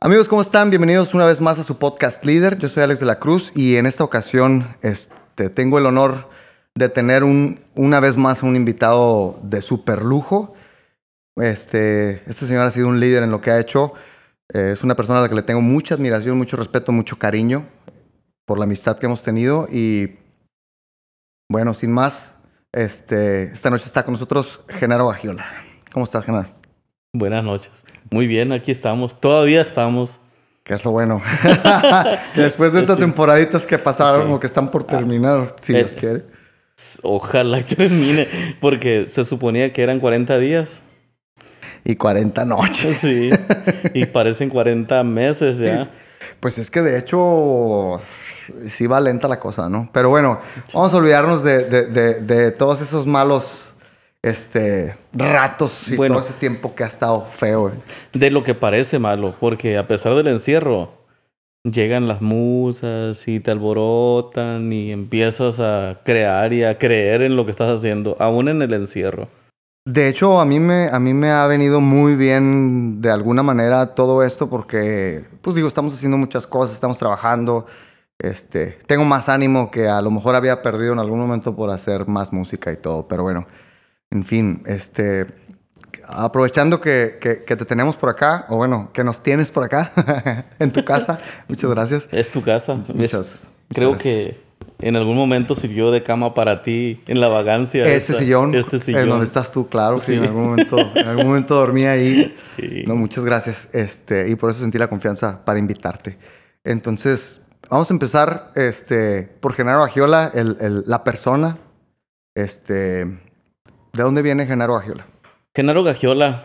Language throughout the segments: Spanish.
Amigos, ¿cómo están? Bienvenidos una vez más a su podcast líder. Yo soy Alex de la Cruz y en esta ocasión este, tengo el honor de tener un, una vez más un invitado de super lujo. Este, este señor ha sido un líder en lo que ha hecho. Eh, es una persona a la que le tengo mucha admiración, mucho respeto, mucho cariño por la amistad que hemos tenido. Y bueno, sin más, este, esta noche está con nosotros Genaro Bagiola. ¿Cómo estás, Genaro? Buenas noches. Muy bien, aquí estamos. Todavía estamos. Que es lo bueno. Después de estas Sí. temporaditas que pasaron Sí. o que están por terminar, si Eh, Dios quiere. Ojalá termine, porque se suponía que eran 40 días. Y 40 noches. Sí. Y parecen 40 meses ya. Pues es que de hecho sí va lenta la cosa, ¿no? Pero bueno, vamos a olvidarnos de, de- de- de todos esos malos este, ratos y Bueno. todo ese tiempo que ha estado feo. De lo que parece malo, porque a pesar del encierro, llegan las musas y te alborotan y empiezas a crear y a creer en lo que estás haciendo, aún en el encierro. De hecho, a mí, me, a mí me ha venido muy bien de alguna manera todo esto porque, pues digo, estamos haciendo muchas cosas, estamos trabajando. Este, tengo más ánimo que a lo mejor había perdido en algún momento por hacer más música y todo. Pero bueno, en fin, este, aprovechando que, que- que te tenemos por acá, o bueno, que nos tienes por acá en tu casa. Muchas gracias. Es tu casa. Muchas- Es- muchas creo gracias. que en algún momento sirvió de cama para ti en la vagancia. Ese esta- sillón, Este sillón. en donde estás tú, claro, sí, Sí. en algún momento, en algún momento dormí ahí. Sí. No, muchas gracias. Este, y por eso sentí la confianza para invitarte. Entonces, vamos a empezar este, por Genaro Agiola, el, el- la persona. Este, ¿De dónde viene Genaro Agiola? Genaro Gagiola,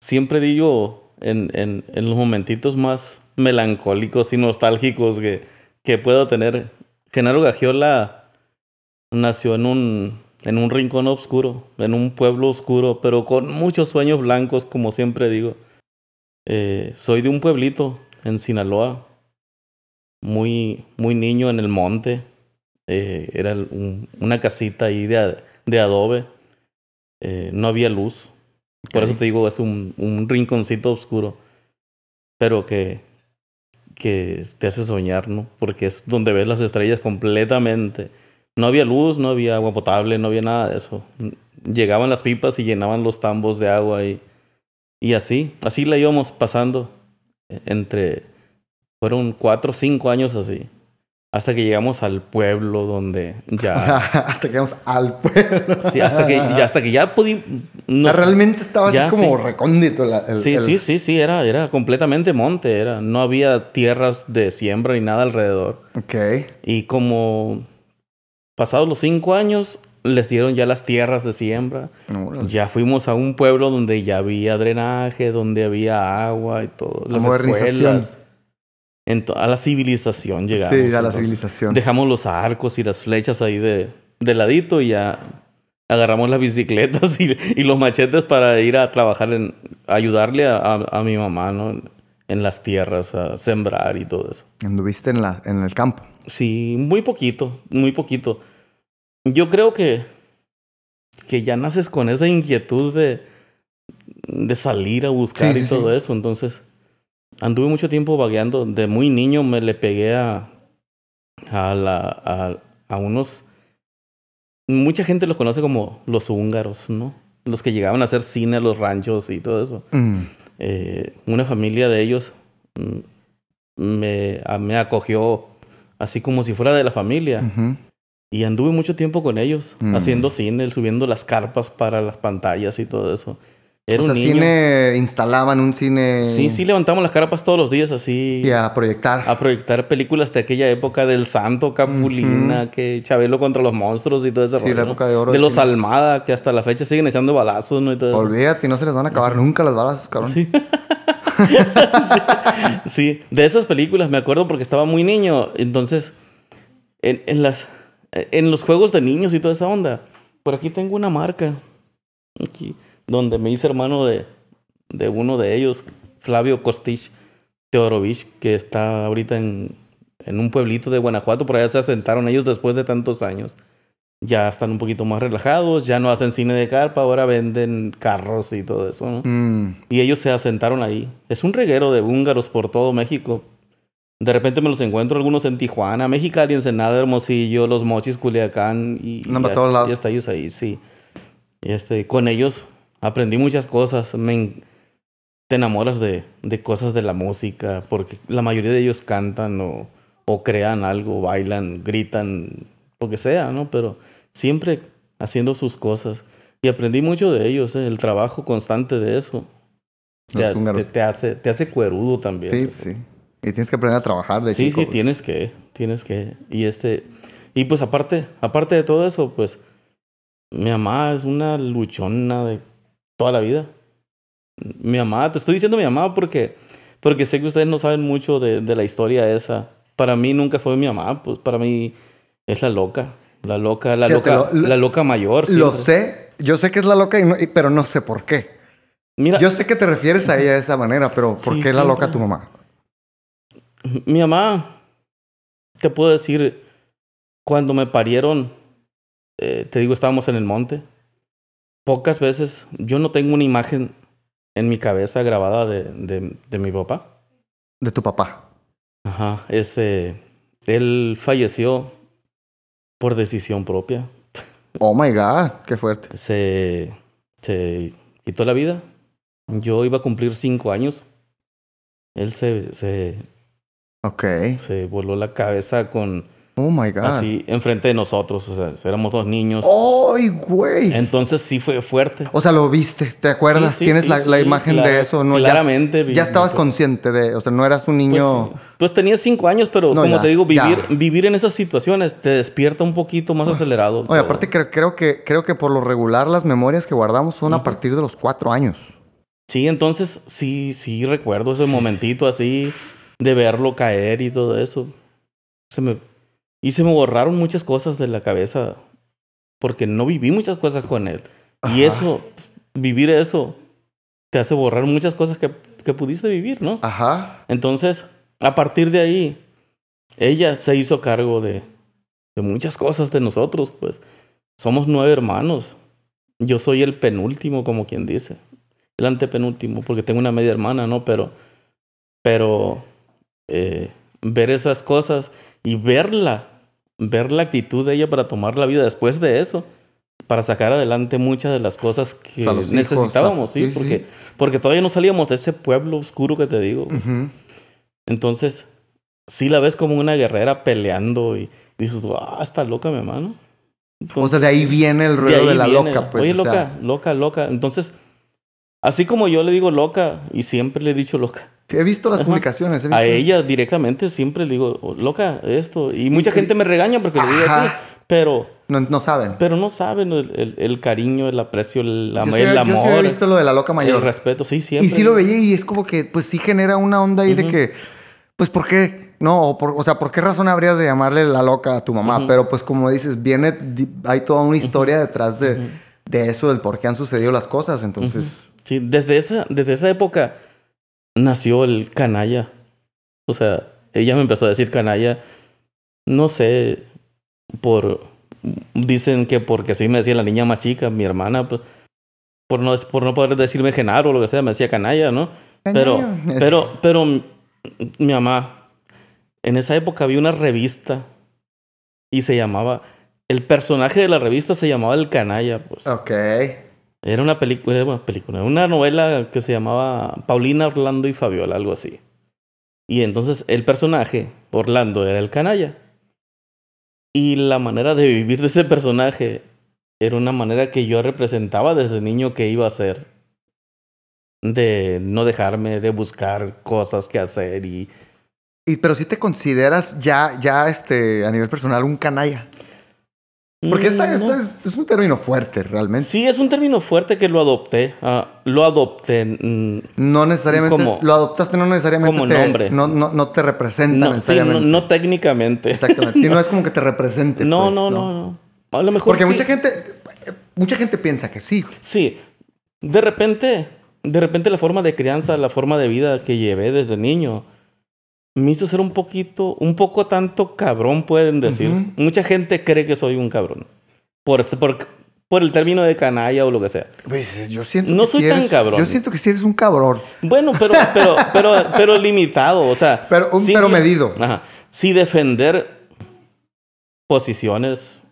siempre digo en, en, en los momentitos más melancólicos y nostálgicos que, que puedo tener, Genaro Gagiola nació en un, en un rincón oscuro, en un pueblo oscuro, pero con muchos sueños blancos, como siempre digo. Eh, soy de un pueblito en Sinaloa, muy, muy niño en el monte. Eh, era un- una casita ahí de, de adobe. Eh, no había luz. Por eso te digo, es un, un rinconcito oscuro. Pero que, que te hace soñar, ¿no? Porque es donde ves las estrellas completamente. No había luz, no había agua potable, no había nada de eso. Llegaban las pipas y llenaban los tambos de agua y, y así, así la íbamos pasando entre, fueron cuatro o cinco años así. Hasta que llegamos al pueblo donde ya... Hasta que vamos al pueblo. Sí, hasta que ya, hasta que ya pudimos... O sea, realmente estaba así como sí. recóndito. la- el- Sí, el- sí, sí, sí, era, era completamente monte, era, no había tierras de siembra ni nada alrededor. Ok. Y como pasados los cinco años, les dieron ya las tierras de siembra. Ya fuimos a un pueblo donde ya había drenaje, donde había agua y todo. Las modernización. escuelas. A la civilización llegamos. Sí, a la entonces. civilización. Dejamos los arcos y las flechas ahí de, de ladito y ya agarramos las bicicletas y, y los machetes para ir a trabajar en ayudarle a, a- a mi mamá, ¿no? En las tierras, a sembrar y todo eso. Anduviste en, la, en el campo. Sí, muy poquito, muy poquito. Yo creo que, que ya naces con esa inquietud de, de salir a buscar Sí, y sí, todo eso. Entonces, anduve mucho tiempo vagueando. De muy niño me le pegué a, a, la, a, a unos... Mucha gente los conoce como los húngaros, ¿no? Los que llegaban a hacer cine a los ranchos y todo eso Mm. eh, una familia de ellos mm, me, a- me acogió así como si fuera de la familia. Y anduve mucho tiempo con ellos, Mm. haciendo cine, subiendo las carpas para las pantallas y todo eso. Era o sea, un niño. cine instalaban un cine. Sí, sí, levantamos las carpas todos los días así. Y a proyectar. A proyectar películas de aquella época del Santo, Capulina, que Chabelo contra los monstruos y todo ese Sí, rollo, la ¿no? época de oro De los cine. Almada, que hasta la fecha siguen echando balazos, ¿no? Y todo eso. Olvídate, no se les van a acabar nunca las balas, cabrón. Sí. sí. sí, de esas películas me acuerdo porque estaba muy niño. Entonces, en, en las, en los juegos de niños y toda esa onda. Por aquí tengo una marca. Aquí, donde me hice hermano de, de uno de ellos, Flavio Kostich Teorovich, que está ahorita en, en un pueblito de Guanajuato. Por allá se asentaron ellos después de tantos años. ya están un poquito más relajados, ya no hacen cine de carpa, ahora venden carros y todo eso, ¿no? Mm. Y ellos se asentaron ahí. Es un reguero de húngaros por todo México. De repente me los encuentro algunos en Tijuana, Mexicali, Ensenada, Hermosillo, Los Mochis, Culiacán y, No, y lados. ya está ellos ahí, sí. Y este, con ellos aprendí muchas cosas. Me, te enamoras de, de cosas de la música, porque la mayoría de ellos cantan o, o crean algo, bailan, gritan, lo que sea, ¿no? Pero siempre haciendo sus cosas. Y aprendí mucho de ellos, ¿eh? el trabajo constante de eso. Te, te- te hace, te hace cuerudo también. Sí, eso. sí. Y tienes que aprender a trabajar de Sí, chico, sí, güey. tienes que, tienes que. Y este, y pues aparte, aparte de todo eso, pues mi mamá es una luchona de toda la vida. Mi mamá, te estoy diciendo mi mamá porque, porque sé que ustedes no saben mucho de, de la historia esa. Para mí nunca fue mi mamá, pues para mí es la loca, la loca, la Fíjate, loca, lo- lo- la loca mayor. Lo sé. Yo sé que es la loca, y no- y- pero no sé por qué. Mira, Yo sé que te refieres a ella de esa manera, pero ¿por Sí, qué es la loca tu mamá? Mi mamá, te puedo decir, cuando me parieron, eh, te digo, estábamos en el monte. Pocas veces, yo no tengo una imagen en mi cabeza grabada de, de, de mi papá. De tu papá. Ajá, este, él falleció por decisión propia. Oh my God, qué fuerte. Se, se quitó la vida. Yo iba a cumplir cinco años. Él se, se, Ok. se voló la cabeza con Oh my God. así enfrente de nosotros. O sea, éramos dos niños. ¡Ay, güey! Entonces sí fue fuerte. O sea, lo viste, ¿te acuerdas? Sí, sí, Tienes sí, la, imagen claro, de eso, ¿no? Ya- Claramente. vi- Ya, estabas consciente de, o sea, no eras un Pues, niño. pues tenía cinco años, pero No, como ya, te digo, vivir, ya. vivir en esas situaciones te despierta un poquito más acelerado. Oye, aparte creo, creo que creo que por lo regular las memorias que guardamos son a partir de los cuatro años. Sí, entonces sí, sí recuerdo ese momentito así de verlo caer y todo eso. Se me, y se me borraron muchas cosas de la cabeza porque no viví muchas cosas con él. Y eso, vivir eso, te hace borrar muchas cosas que, que pudiste vivir, ¿no? Ajá. Entonces, a partir de ahí, ella se hizo cargo de, de muchas cosas de nosotros, pues. Somos nueve hermanos. Yo soy el penúltimo, como quien dice. El antepenúltimo, porque tengo una media hermana, ¿no? Pero, pero eh, ver esas cosas y verla, ver la actitud de ella para tomar la vida después de eso, para sacar adelante muchas de las cosas que hijos, necesitábamos, ¿sí? Porque, porque todavía no salíamos de ese pueblo oscuro que te digo. Entonces, sí la ves como una guerrera peleando y dices, ah, está loca mi hermano. O sea, de ahí viene el ruido de la viene, loca, pues. Oye, o sea, loca, loca, loca. Entonces, así como yo le digo loca y siempre le he dicho loca, sí, he visto las Ajá. publicaciones. he a visto- ella directamente siempre le digo, "Oh, loca, esto. Y mucha gente me regaña porque le digo Ajá. así, pero, No, no saben. pero no saben el, el- el cariño, el aprecio, el, Yo sí, el yo sí amor, he visto lo de la loca el mayor. respeto. Sí, siempre. Y sí lo veía y es como que, pues sí genera una onda ahí de Ujú. que, pues, ¿por qué? No, o, por- o sea, ¿por qué razón habrías de llamarle la loca a tu mamá? Ujú. Pero pues como dices, viene, hay toda una historia detrás de, de eso, del por qué han sucedido las cosas. Entonces, Sí, desde esa, desde esa época nació el canalla. O sea, ella me empezó a decir canalla. No sé, por. Dicen que porque así me decía la niña más chica, mi hermana, pues. Por no, por no poder decirme Genaro o lo que sea, me decía canalla, ¿no? Pero, pero, pero mi, mi mamá, en esa época había una revista y se llamaba. El personaje de la revista se llamaba El Canalla, pues. ok. Era una película, una película, una novela que se llamaba Paulina, Orlando y Fabiola, algo así. Y entonces el personaje, Orlando, era el canalla. Y la manera de vivir de ese personaje era una manera que yo representaba desde niño que iba a ser. De no dejarme, de buscar cosas que hacer y... Y, pero si te consideras ya, ya este, a nivel personal un canalla. Porque esta, Mm, esta no. es, es un término fuerte, realmente. Sí, es un término fuerte que lo adopté. ah, lo adopté. mm, No necesariamente Como- lo adoptaste, no necesariamente como te, nombre. No, no, no te representa no, sí, no, técnicamente. Exactamente. Sí, no es como que te represente. No, pues, no, no, no. A lo mejor Porque sí. mucha gente, mucha gente piensa que sí. Sí. De repente, de repente la forma de crianza, la forma de vida que llevé desde niño, me hizo ser un poquito, un poco tanto cabrón, pueden decir. Mucha gente cree que soy un cabrón. por, este, por, por el término de canalla o lo que sea. Pues, yo siento No que soy tan eres- cabrón. Yo siento que sí eres un cabrón. Bueno, pero, pero, pero, pero limitado, o sea. Pero- un sí pero que- medido. Ajá. Sí defender posiciones,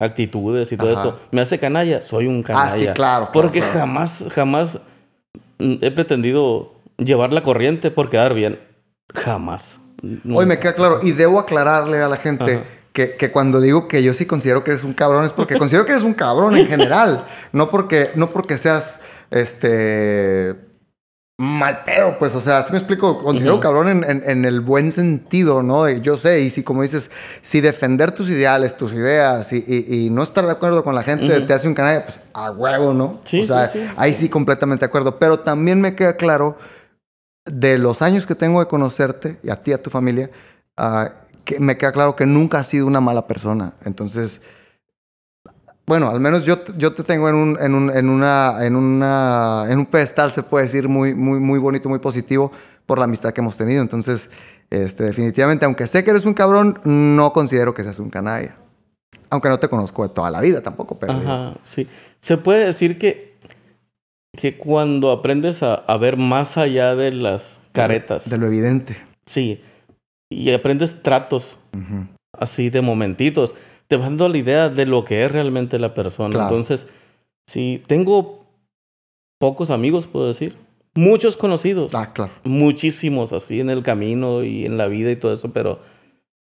actitudes y todo Ajá. eso me hace canalla, soy un canalla. Ah, sí, claro, claro, Porque claro. jamás, jamás mm, he pretendido llevar la corriente por quedar bien. Jamás. Hoy me queda claro. Y debo aclararle a la gente que, que cuando digo que yo sí considero que eres un cabrón es porque considero que eres un cabrón en general. No porque, no porque seas este mal pedo, pues. O sea, sí me explico. Considero Ujú. cabrón en, en- en el buen sentido, ¿no? Yo sé, y si como dices, si defender tus ideales, tus ideas y, y- y no estar de acuerdo con la gente te hace un canalla, pues a huevo, ¿no? Sí, o sea, sí, sí, ahí sí completamente de acuerdo. Pero también me queda claro de los años que tengo de conocerte y a ti, a tu familia, ah, que me queda claro que nunca has sido una mala persona. Entonces, bueno, al menos yo, yo te tengo en un, en un, en una, en una, en un pedestal, se puede decir, muy, muy, muy bonito, muy positivo por la amistad que hemos tenido. Entonces, este, definitivamente, aunque sé que eres un cabrón, no considero que seas un canalla. Aunque no te conozco de toda la vida tampoco, pero... Ajá, sí. Se puede decir que, que cuando aprendes a, a ver más allá de las caretas, De lo evidente. sí, y aprendes tratos así de momentitos, te vas dando la idea de lo que es realmente la persona. Claro. Entonces, si tengo pocos amigos, puedo decir, muchos conocidos, Ah, claro. muchísimos así en el camino y en la vida y todo eso, pero,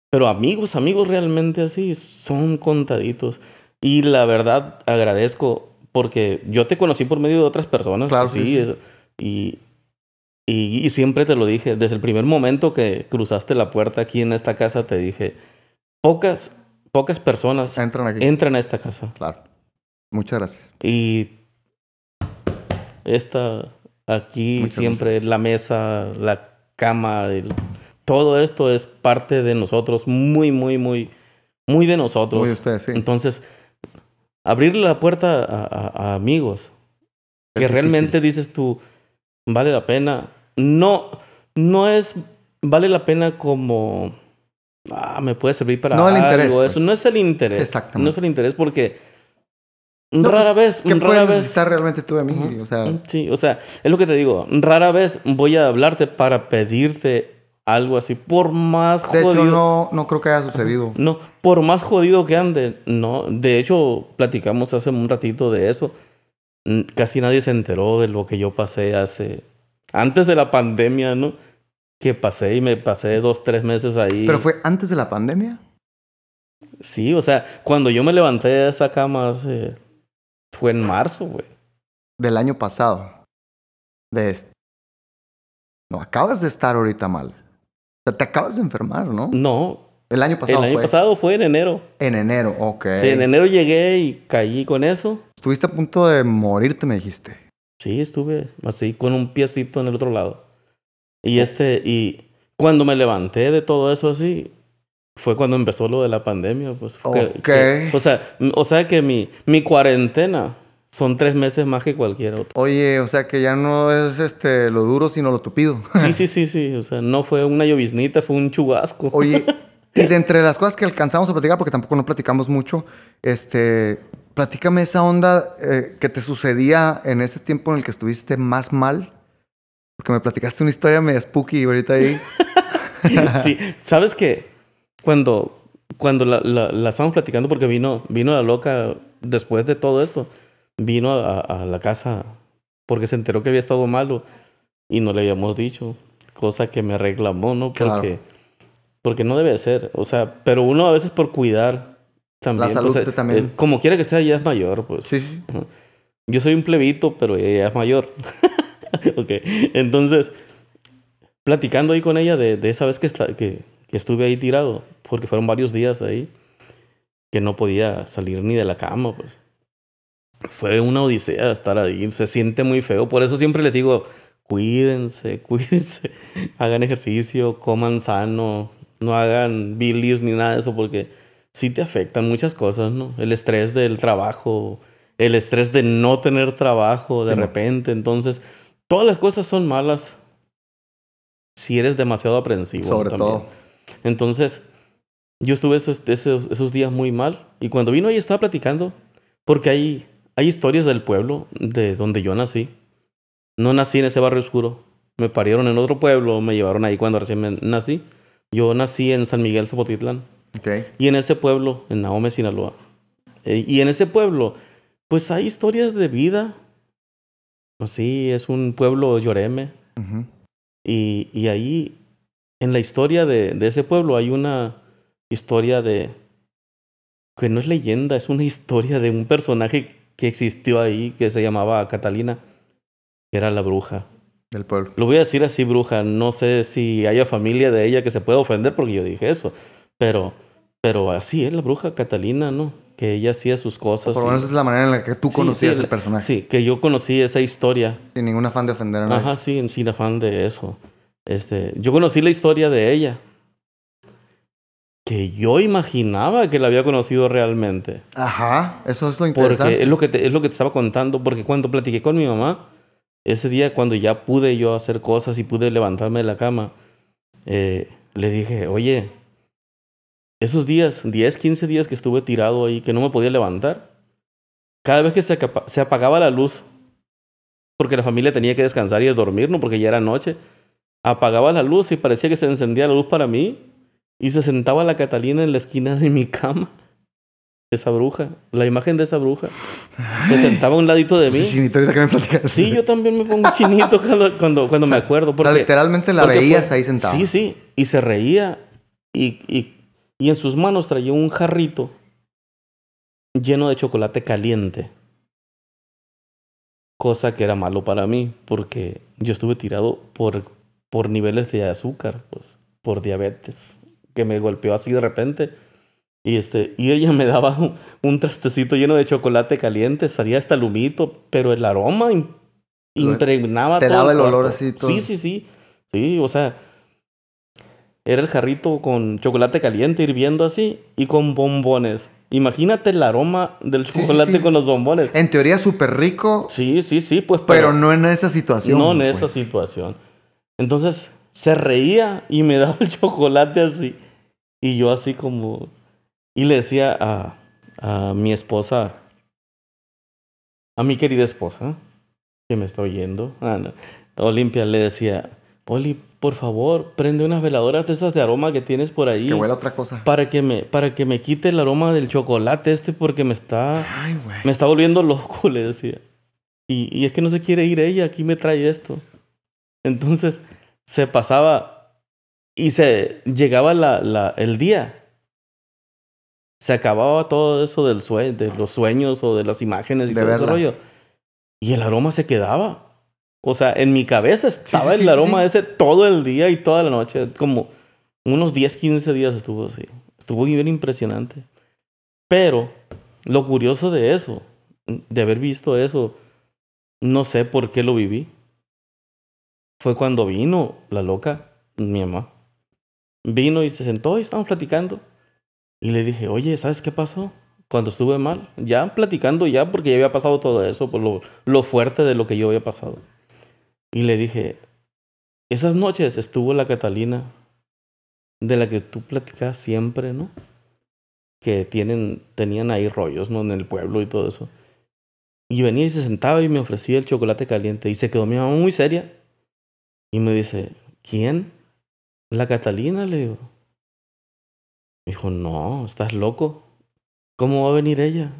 pero amigos, amigos realmente así son contaditos. Y la verdad agradezco porque yo te conocí por medio de otras personas, Claro, sí, eso, y, y, y siempre te lo dije, desde el primer momento que cruzaste la puerta aquí en esta casa, te dije, pocas, pocas personas Entran aquí. entran a esta casa. Claro. Muchas gracias. Y esta aquí Muchas siempre la mesa, la cama, el- todo esto es parte de nosotros, muy, muy, muy, muy de nosotros. Muy de ustedes, sí. Entonces, abrirle la puerta a, a- a amigos Es que difícil. realmente dices tú, vale la pena. No, no es, vale la pena como, ah, me puede servir para No el algo, interés, eso. pues. No es el interés. Exactamente. No es el interés porque No, rara pues, vez, ¿Qué rara vez. necesitar realmente tú de mí? O sea, Sí, o sea, es lo que te digo. Rara vez voy a hablarte para pedirte algo así. Por más de jodido. hecho, no, no creo que haya sucedido. No, por más jodido que ande. No, de hecho, platicamos hace un ratito de eso. Casi nadie se enteró de lo que yo pasé hace. Antes de la pandemia, ¿no? Que pasé y me pasé dos, tres meses ahí. Pero fue antes de la pandemia. Sí, o sea, cuando yo me levanté de esa cama hace. Fue en marzo, güey. Del año pasado. De este. No, acabas de estar ahorita mal. Sea, te acabas de enfermar, ¿no? No, El año pasado el año fue. pasado fue en enero. En enero, ok. Sí, en enero llegué y caí con eso. Estuviste a punto de morirte, me dijiste. Sí, estuve así con un piecito en el otro lado. Y este, y cuando me levanté de todo eso así, fue cuando empezó lo de la pandemia. Pues, fue que- o, sea, o sea que mi, mi cuarentena son tres meses más que cualquier otro. Oye, o sea que ya no es este lo duro, sino lo tupido. Sí, sí, sí, sí. O sea, no fue una lloviznita, fue un chubasco. Oye, y de entre las cosas que alcanzamos a platicar, porque tampoco no platicamos mucho, este, platícame esa onda eh, que te sucedía en ese tiempo en el que estuviste más mal. Porque me platicaste una historia media spooky ahorita ahí. sí, sabes que cuando, cuando la, la, la estábamos platicando, porque vino, vino la loca después de todo esto, vino a, a la casa porque se enteró que había estado malo y no le habíamos dicho, cosa que me reclamó, ¿no? Claro. Porque, porque no debe ser, o sea, pero uno a veces por cuidar también. salud pues, también. es- como quiera que sea, ya es mayor, pues. Sí, sí. Yo soy un plebito, pero ella es mayor. ok, entonces, platicando ahí con ella de, de esa vez que, que estuve ahí tirado, porque fueron varios días ahí, que no podía salir ni de la cama, pues. Fue una odisea estar ahí, se siente muy feo, por eso siempre les digo, cuídense, cuídense, hagan ejercicio, coman sano, no hagan bilis ni nada de eso, porque sí te afectan muchas cosas, ¿no? El estrés del trabajo, el estrés de no tener trabajo de Sí, repente. Entonces, todas las cosas son malas si eres demasiado aprensivo. Sobre también. todo. Entonces, yo estuve esos, esos, esos días muy mal. Y cuando vino ella estaba platicando Porque hay, hay historias del pueblo de donde yo nací. No nací en ese barrio oscuro. Me parieron en otro pueblo, me llevaron ahí cuando recién me nací. Yo nací en San Miguel Zapotitlán. Ok. Y en ese pueblo, en Naome, Sinaloa. Eh, y en ese pueblo, pues hay historias de vida. Pues sí, es un pueblo lloreme. Y, y ahí, en la historia de, de ese pueblo, hay una historia de. que no es leyenda, es una historia de un personaje que existió ahí que se llamaba Catalina, que era la bruja. Del pueblo. Lo voy a decir así, bruja. No sé si haya familia de ella que se pueda ofender porque yo dije eso. Pero, pero así es la bruja Catalina, ¿no? Que ella hacía sus cosas. Por lo y- menos es la manera en la que tú Sí, conocías sí, el personaje. Sí, que yo conocí esa historia. Sin ningún afán de ofender a nadie. Ajá, sí, sin afán de eso. Este, yo conocí la historia de ella. Que yo imaginaba que la había conocido realmente. Ajá. Eso es lo interesante. Porque es lo, que te, es lo que te estaba contando. Porque cuando platiqué con mi mamá, ese día cuando ya pude yo hacer cosas y pude levantarme de la cama, eh, le dije, oye, esos días, 10, 15 días que estuve tirado ahí, que no me podía levantar, cada vez que se apagaba la luz, porque la familia tenía que descansar y dormir, ¿no? Porque ya era noche, apagaba la luz y parecía que se encendía la luz para mí y se sentaba la Catalina en la esquina de mi cama. Esa bruja, la imagen de esa bruja. Se sentaba a un ladito de mí. Sí, Chinito, ahorita que me platicas. Sí, yo también me pongo chinito cuando, cuando, cuando me acuerdo. Porque, literalmente la porque veías fue- ahí sentada. Sí, sí. Y se reía. Y, y, y en sus manos traía un jarrito lleno de chocolate caliente. Cosa que era malo para mí, porque yo estuve tirado por, por niveles de azúcar, pues, por diabetes, que me golpeó así de repente. Y, este, y ella me daba un, un trastecito lleno de chocolate caliente, salía hasta el humito, pero el aroma impregnaba te todo daba el cuarto. olor así todo. Sí, sí, sí. Sí, o sea, era el jarrito con chocolate caliente hirviendo así y con bombones. Imagínate el aroma del sí, chocolate sí. con los bombones. En teoría súper rico, Sí, sí, sí, pues pero no en esa situación. no en pues. esa situación. Entonces se reía y me daba el chocolate así. Y yo así como... Y le decía a, a mi esposa, a mi querida esposa, que me está oyendo, ah, no, Olimpia, le decía, Oli, por favor, prende unas veladoras de esas de aroma que tienes por ahí. Que huele a otra cosa. Para que, me, para que me quite el aroma del chocolate este porque me está... Ay. Me está volviendo loco, le decía. Y, y es que no se quiere ir ella, aquí me trae esto. Entonces se pasaba y se llegaba la, la, el día. Se acababa todo eso del sue de los sueños o de las imágenes y De todo ese verla. rollo. Y el aroma se quedaba. O sea, en mi cabeza estaba sí, sí, el aroma sí. ese todo el día y toda la noche. Como unos 10, 15 días estuvo así. Estuvo bien impresionante. Pero lo curioso de eso, de haber visto eso, no sé por qué lo viví. Fue cuando vino la loca, mi mamá. Vino y se sentó y estábamos platicando. Y le dije, oye, ¿sabes qué pasó? Cuando estuve mal. Ya platicando ya, porque ya había pasado todo eso, por lo, lo fuerte de lo que yo había pasado. Y le dije, esas noches estuvo la Catalina, de la que tú platicas siempre, ¿no? Que tienen, tenían ahí rollos, ¿no? En el pueblo y todo eso. Y venía y se sentaba y me ofrecía el chocolate caliente. Y se quedó mi mamá muy seria. Y me dice, ¿quién? La Catalina, le digo. Me dijo, no, estás loco. ¿Cómo va a venir ella?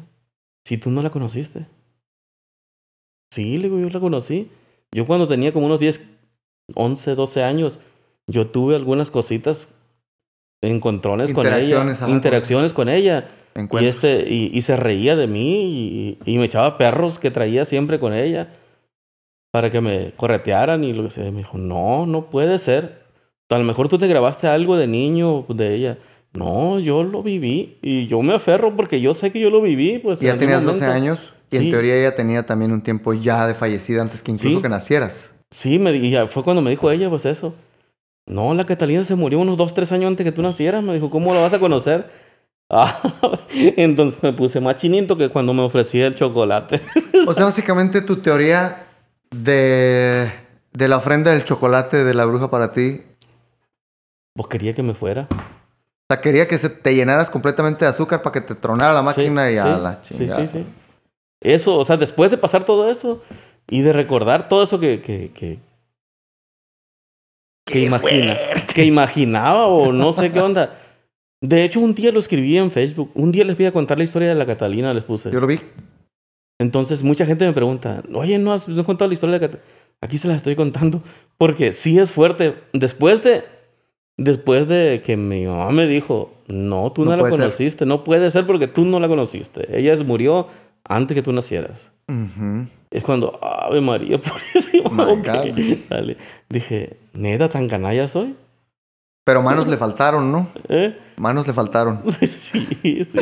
Si tú no la conociste. Sí, le digo, yo la conocí. Yo cuando tenía como unos 10, 11, 12 años, yo tuve algunas cositas, encontrones con ella, Interacciones, con- interacciones con ella. Y, este, y, y se reía de mí y, y me echaba perros que traía siempre con ella para que me corretearan y lo que sea. Me dijo, no, no puede ser. A lo mejor tú te grabaste algo de niño de ella. No, yo lo viví y yo me aferro porque yo sé que yo lo viví. Pues, ya en tenías algún 12 momento. años y en teoría ella tenía también un tiempo ya de fallecida antes que incluso Sí. que nacieras. Sí, me, y ya fue cuando me dijo ella, pues eso. No, la Catalina se murió unos dos, tres años antes que tú nacieras. Me dijo, ¿cómo la vas a conocer? Ah, entonces me puse más chinito que cuando me ofrecía el chocolate. O sea, básicamente tu teoría de, de la ofrenda del chocolate de la bruja para ti. Pues quería que me fuera. O sea, quería que se te llenaras completamente de azúcar para que te tronara la máquina Sí, y a sí, la sí, chingada. sí, sí. Eso, o sea, después de pasar todo eso y de recordar todo eso que, que, que, que, imagina, que imaginaba o no sé qué onda. De hecho, un día lo escribí en Facebook. Un día les voy a contar la historia de la Catalina, les puse. Yo lo vi. Entonces, mucha gente me pregunta, oye, ¿no has, no has contado la historia de la Catalina? Aquí se la estoy contando. Porque sí es fuerte. Después de, después de que mi mamá me dijo, no, tú no, No la ser. conociste. No puede ser porque tú no la conociste. Ella murió antes que tú nacieras. Es cuando, Ave María, God. dale. Dije, ¿neta tan canalla soy? Pero manos le faltaron, ¿no? ¿Eh? Manos le faltaron. Sí, sí. sí.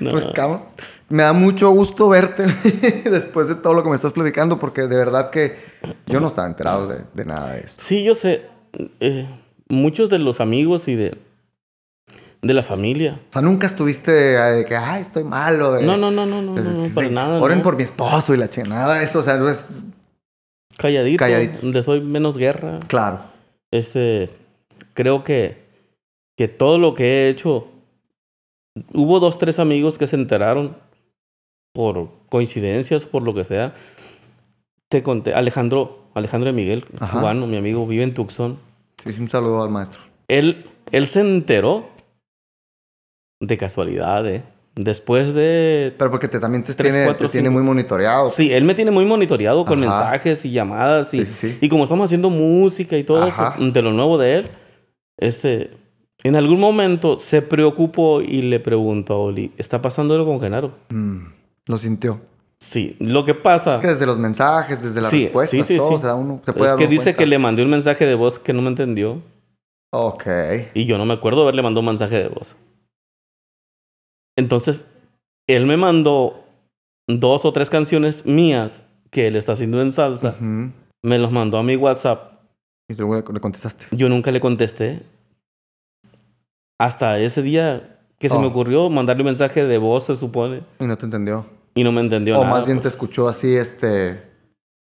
No. Pues cabrón, me da mucho gusto verte después de todo lo que me estás platicando, porque de verdad que yo no estaba enterado de, de nada de esto. Sí, yo sé. eh, muchos de los amigos y de, de la familia. O sea, nunca estuviste eh, de que, ay, estoy malo. de- No, no, no, no, no, no, para nada. Oren no. por mi esposo y la chingada. Nada de eso, o sea, no es Calladito. Calladito. Les doy menos guerra. claro. Este, creo que, que todo lo que he hecho, hubo dos, tres amigos que se enteraron por coincidencias, por lo que sea. Te conté, Alejandro, Alejandro de Miguel, Ajá. cubano, mi amigo, vive en Tucson. Sí, un saludo al maestro. Él, él se enteró de casualidad, ¿eh? Después de... Pero porque te, también te, Tres, tiene, cuatro, te tiene muy monitoreado. Sí, él me tiene muy monitoreado con Ajá. mensajes y llamadas y, Sí, sí, sí. y como estamos haciendo música y todo Ajá. eso, de lo nuevo de él, este, en algún momento se preocupó y le preguntó a Oli, ¿está pasando algo con Genaro? Mm, lo sintió. Sí, lo que pasa Es que desde los mensajes, desde las Sí, respuestas, sí, sí, todo, sí. se da uno, se puede es dar que dice cuenta. que le mandé un mensaje de voz que no me entendió Ok. y yo no me acuerdo haberle mandado un mensaje de voz. Entonces, él me mandó dos o tres canciones mías que él está haciendo en salsa, me los mandó a mi WhatsApp Y luego le contestaste. Yo nunca le contesté. Hasta ese día que se me Oh. ocurrió mandarle un mensaje de voz, se supone, Y no te entendió. Y no me entendió o nada. más bien te pues. escuchó así, este...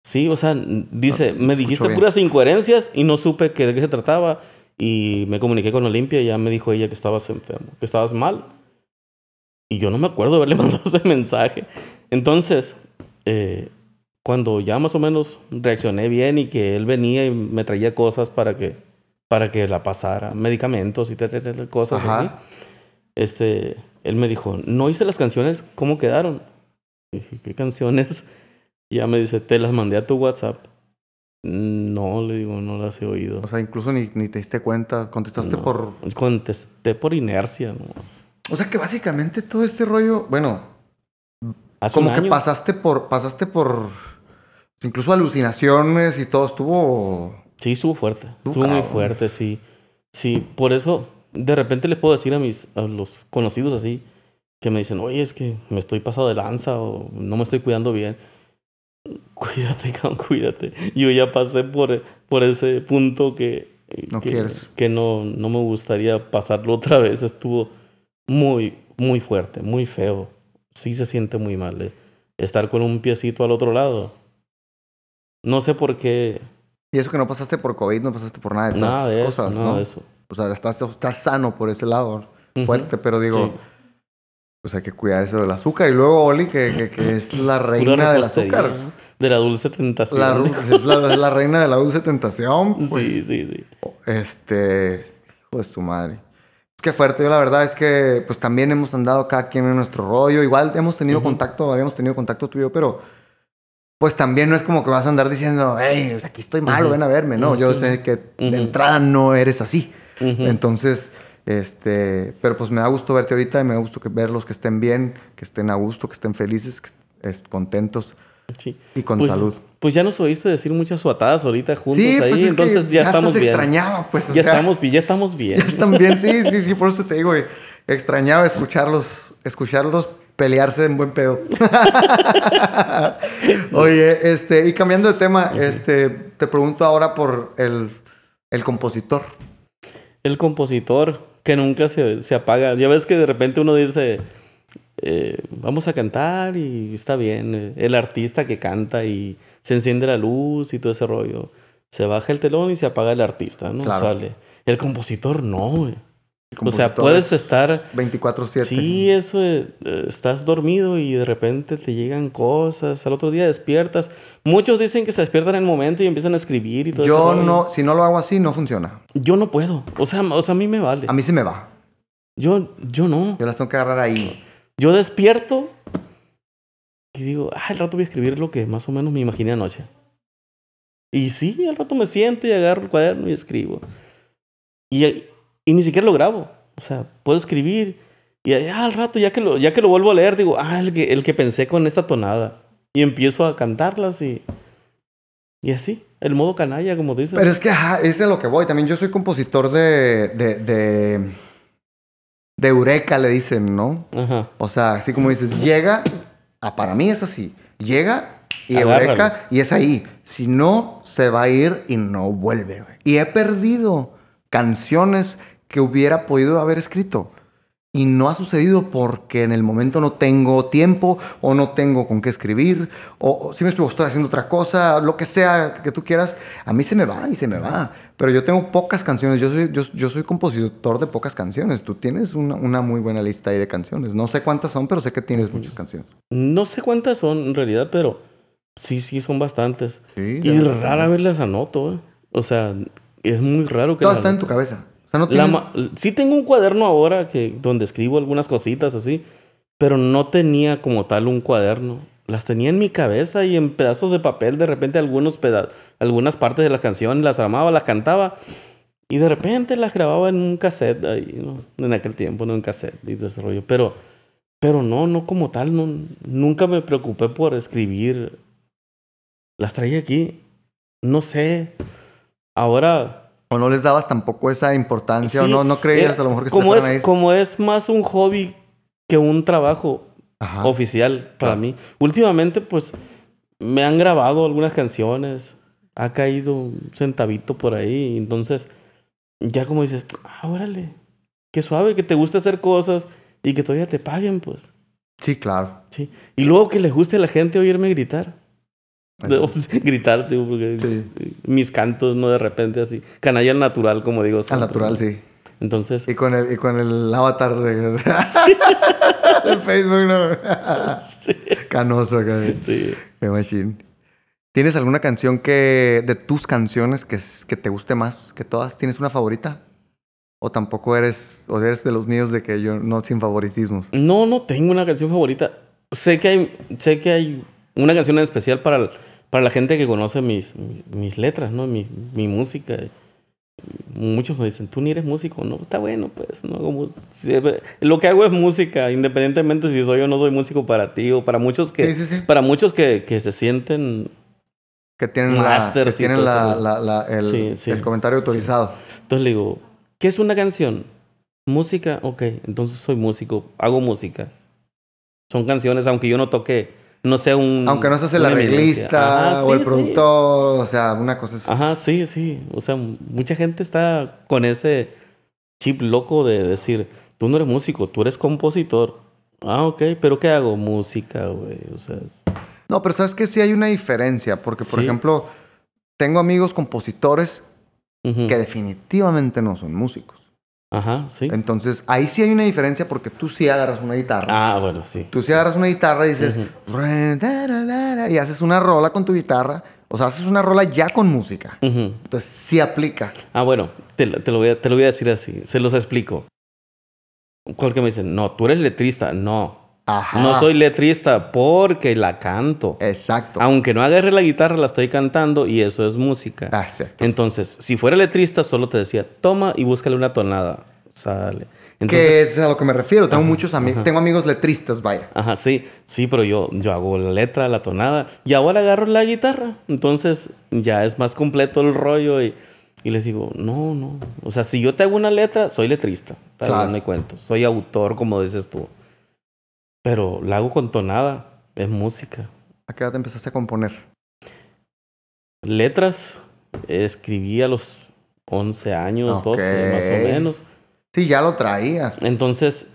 Sí, o sea, dice, No, me dijiste bien. puras incoherencias y no supe que de qué se trataba. Y me comuniqué con Olimpia y ya me dijo ella que estabas enfermo, que estabas mal. Y yo no me acuerdo haberle mandado ese mensaje. Entonces, eh, cuando ya más o menos reaccioné bien y que él venía y me traía cosas para que, para que la pasara, medicamentos y tal, cosas Ajá. así, este, él me dijo, ¿no hice las canciones? ¿Cómo quedaron? Dije, ¿qué canciones? Y ya me dice, te las mandé a tu WhatsApp. No, le digo, no las he oído. O sea, incluso ni, ni te diste cuenta. Contestaste No. por... Contesté por inercia, ¿no? O sea, que básicamente todo este rollo... Bueno, Hace como que pasaste por... Pasaste por... Incluso alucinaciones y todo. Estuvo... Sí, estuvo fuerte. Estuvo Estuvo muy fuerte, sí. Sí, por eso de repente les puedo decir a mis a los conocidos así que me dicen, oye, es que me estoy pasado de lanza o no me estoy cuidando bien. Cuídate, cabrón, cuídate. Yo ya pasé por, por ese punto que, No que, quieres. que no, no me gustaría pasarlo otra vez. Estuvo muy, muy fuerte, muy feo. Sí se siente muy mal. eh. Estar con un piecito al otro lado. No sé por qué. Y eso que no pasaste por COVID, no pasaste por nada de Nada esas de cosas, eso, nada ¿no? de eso. O sea, estás, estás sano por ese lado. Fuerte, pero digo... Sí. Pues hay que cuidar eso del azúcar. Y luego Oli, que, que, que es la reina del azúcar. De la dulce tentación. La, es, la, la reina de la dulce tentación. Pues, sí, sí, sí. Este, hijo de su madre. Es que fuerte, yo la verdad es que pues también hemos andado cada quien en nuestro rollo. Igual hemos tenido Ujú. contacto, habíamos tenido contacto tú y yo, pero pues también no es como que vas a andar diciendo, hey, aquí estoy malo, Ujú. ven a verme. No, yo Ujú. sé que de entrada no eres así. Entonces, este, pero pues me da gusto verte ahorita y me da gusto que verlos que estén bien, que estén a gusto, que estén felices, que est- contentos Sí. y con Pues- salud. Pues ya nos oíste decir muchas suatadas ahorita juntos ahí, pues es que entonces ya, estamos bien. extrañaba, pues. o Ya sea, estamos, bien, ya estamos bien. Ya están bien, sí, sí, sí, por eso te digo, güey. Extrañaba escucharlos, escucharlos pelearse en buen pedo. Oye, este, y cambiando de tema, este, te pregunto ahora por el, el compositor. El compositor que nunca se, se apaga. Ya ves que de repente uno dice, eh, vamos a cantar y está bien. eh, El artista que canta y se enciende la luz y todo ese rollo. Se baja el telón y se apaga el artista, ¿no? Claro. Sale. El compositor no, güey. O sea, puedes estar... 24/7. Sí, eso, eh, estás dormido y de repente te llegan cosas, al otro día despiertas. Muchos dicen que se despiertan en el momento y empiezan a escribir y todo eso. Yo no, si no lo hago así, no funciona. Yo no puedo. O sea, o sea, a mí me vale. A mí se me va. Yo, yo no. Yo las tengo que agarrar ahí. Yo despierto y digo, ah, al rato voy a escribir lo que más o menos me imaginé anoche. Y sí, al rato me siento y agarro el cuaderno y escribo. Y, y ni siquiera lo grabo. O sea, puedo escribir y ah, al rato, ya que, lo, ya que lo vuelvo a leer, digo, ah, el que, el que pensé con esta tonada. Y empiezo a cantarlas y, y así, el modo canalla, como dicen. Pero es que, ajá, es a lo que voy. También yo soy compositor de, de, de, de Eureka, le dicen, ¿no? Ajá. O sea, así como dices, llega, ah, para mí es así, llega y Agárralo. Eureka y es ahí. Si no, se va a ir y no vuelve. Y he perdido canciones que hubiera podido haber escrito. Y no ha sucedido porque en el momento no tengo tiempo o no tengo con qué escribir o, si me estoy haciendo otra cosa, lo que sea que tú quieras, a mí se me va y se me va. Pero yo tengo pocas canciones, yo soy, yo, yo soy compositor de pocas canciones. Tú tienes una, una muy buena lista ahí de canciones. No sé cuántas son, pero sé que tienes muchas canciones. No sé cuántas son en realidad, pero sí, sí, son bastantes. Sí, Y rara vez las anoto, ¿eh? O sea, es muy raro que Todo las está en tu cabeza. O sea, no tienes... sí tengo un cuaderno ahora que, donde escribo algunas cositas así, pero no tenía como tal un cuaderno. Las tenía en mi cabeza y en pedazos de papel, de repente algunos peda- algunas partes de la canción las armaba, las cantaba y de repente las grababa en un cassette ahí, ¿no? En aquel tiempo, no en cassette y todo ese rollo. Pero, pero no, no como tal, no, nunca me preocupé por escribir. Las traía aquí, no sé. Ahora O no les dabas tampoco esa importancia o no, no creías era- a lo mejor que se como te es, a ir. como es más un hobby que un trabajo Ajá. oficial para Claro. mí. Últimamente, pues, me han grabado algunas canciones. Ha caído un centavito por ahí. Entonces, ya como dices, ah, órale. Qué suave, que te gusta hacer cosas y que todavía te paguen, pues. Sí, claro. Sí. Y luego que les guste a la gente oírme gritar. gritar, digo, porque Sí. mis cantos, no de repente así. Canalla al natural, como digo. Al natural, sí. Entonces, Y con el, y con el avatar de, de Facebook, ¿no? sí. Canoso acá. sí. Qué machine. ¿Tienes alguna canción que, de tus canciones que, que te guste más que todas? ¿Tienes una favorita? ¿O tampoco eres, o eres de los míos de que yo no sin favoritismos? No, no tengo una canción favorita. Sé que hay, sé que hay una canción en especial para, para la gente que conoce mis, mis letras, ¿no? Mi, mi música. Muchos me dicen, tú ni eres músico, no, está bueno, pues, no hago Lo que hago es música, independientemente si soy o no soy músico para ti o para muchos que, Sí, sí, sí. para muchos que, que se sienten Que tienen, la, que tienen la- eso. la- la- el, Sí, sí. el comentario autorizado. Entonces le digo, ¿qué es una canción? Música, ok, entonces soy músico, hago música. Son canciones, aunque yo no toque, no sea un... Aunque no seas el arreglista Ajá, o el sí. productor, o sea, una cosa es... Ajá, sí, sí. O sea, mucha gente está con ese chip loco de decir, tú no eres músico, tú eres compositor. Ah, ok, pero ¿qué hago? Música, güey. O sea, No, pero sabes que sí hay una diferencia, porque por Sí. ejemplo, tengo amigos compositores que definitivamente no son músicos. Ajá, sí. Entonces, ahí sí hay una diferencia porque tú sí agarras una guitarra. Ah, bueno, sí. Tú sí agarras una guitarra y dices, y haces una rola con tu guitarra. O sea, haces una rola ya con música. Entonces, sí aplica. Ah, bueno, te, lo- te lo voy a, te lo voy a decir así, se los explico. Cualquier me dicen, no, tú eres letrista. No, Ajá. no soy letrista porque la canto. Exacto. Aunque no agarre la guitarra, la estoy cantando y eso es música. Ah, Exacto. Entonces, si fuera letrista, solo te decía, toma y búscale una tonada. Sale. que es a lo que me refiero. Tengo Ajá, muchos amigos. Tengo amigos letristas, vaya. ajá, sí, sí, pero yo, yo hago la letra, la tonada y ahora agarro la guitarra. Entonces, ya es más completo el rollo y, y les digo, no, no. O sea, si yo te hago una letra, soy letrista. Para Claro. darme cuento. Soy autor, como dices tú. Pero la hago con tonada, es música. ¿A qué edad te empezaste a componer? Letras, escribí a los 11 años, 12 más o menos. Sí, ya lo traías. Entonces,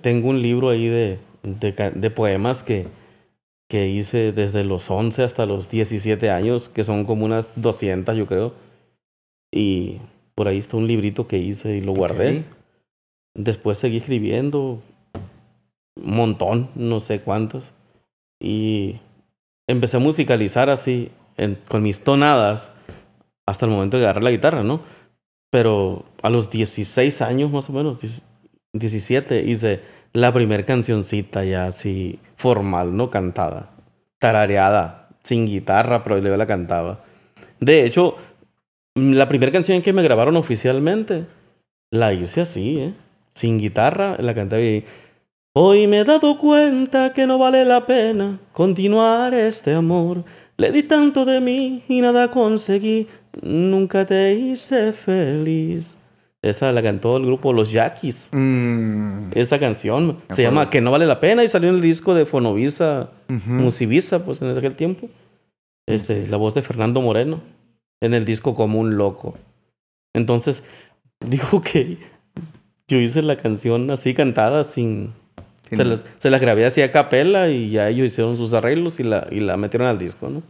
tengo un libro ahí de, de, de poemas que, que hice desde los 11 hasta los 17 años, que son como unas 200, yo creo. Y por ahí está un librito que hice y lo guardé. Ok. Después seguí escribiendo montón, no sé cuántos. Y empecé a musicalizar así, con mis tonadas, hasta el momento de agarrar la guitarra, ¿no? Pero a los 16 años más o menos, 10 17, hice la primer cancioncita ya así formal, ¿no? Cantada, tarareada, sin guitarra, pero luego la cantaba. De hecho, la primera canción que me grabaron oficialmente, la hice así, ¿eh? Sin guitarra, la cantaba y... Hoy me he dado cuenta que no vale la pena continuar este amor. Le di tanto de mí y nada conseguí. Nunca te hice feliz. Esa la cantó el grupo Los Yaquis. Mm, Esa canción se llama Que no vale la pena y salió en el disco de Fonovisa, Musivisa, pues en aquel tiempo. Este, la voz de Fernando Moreno en el disco Como un loco. Entonces, dijo que yo hice la canción así cantada sin... Se las, se las grabé así a capela y ya ellos hicieron sus arreglos y la, y la metieron al disco, ¿no?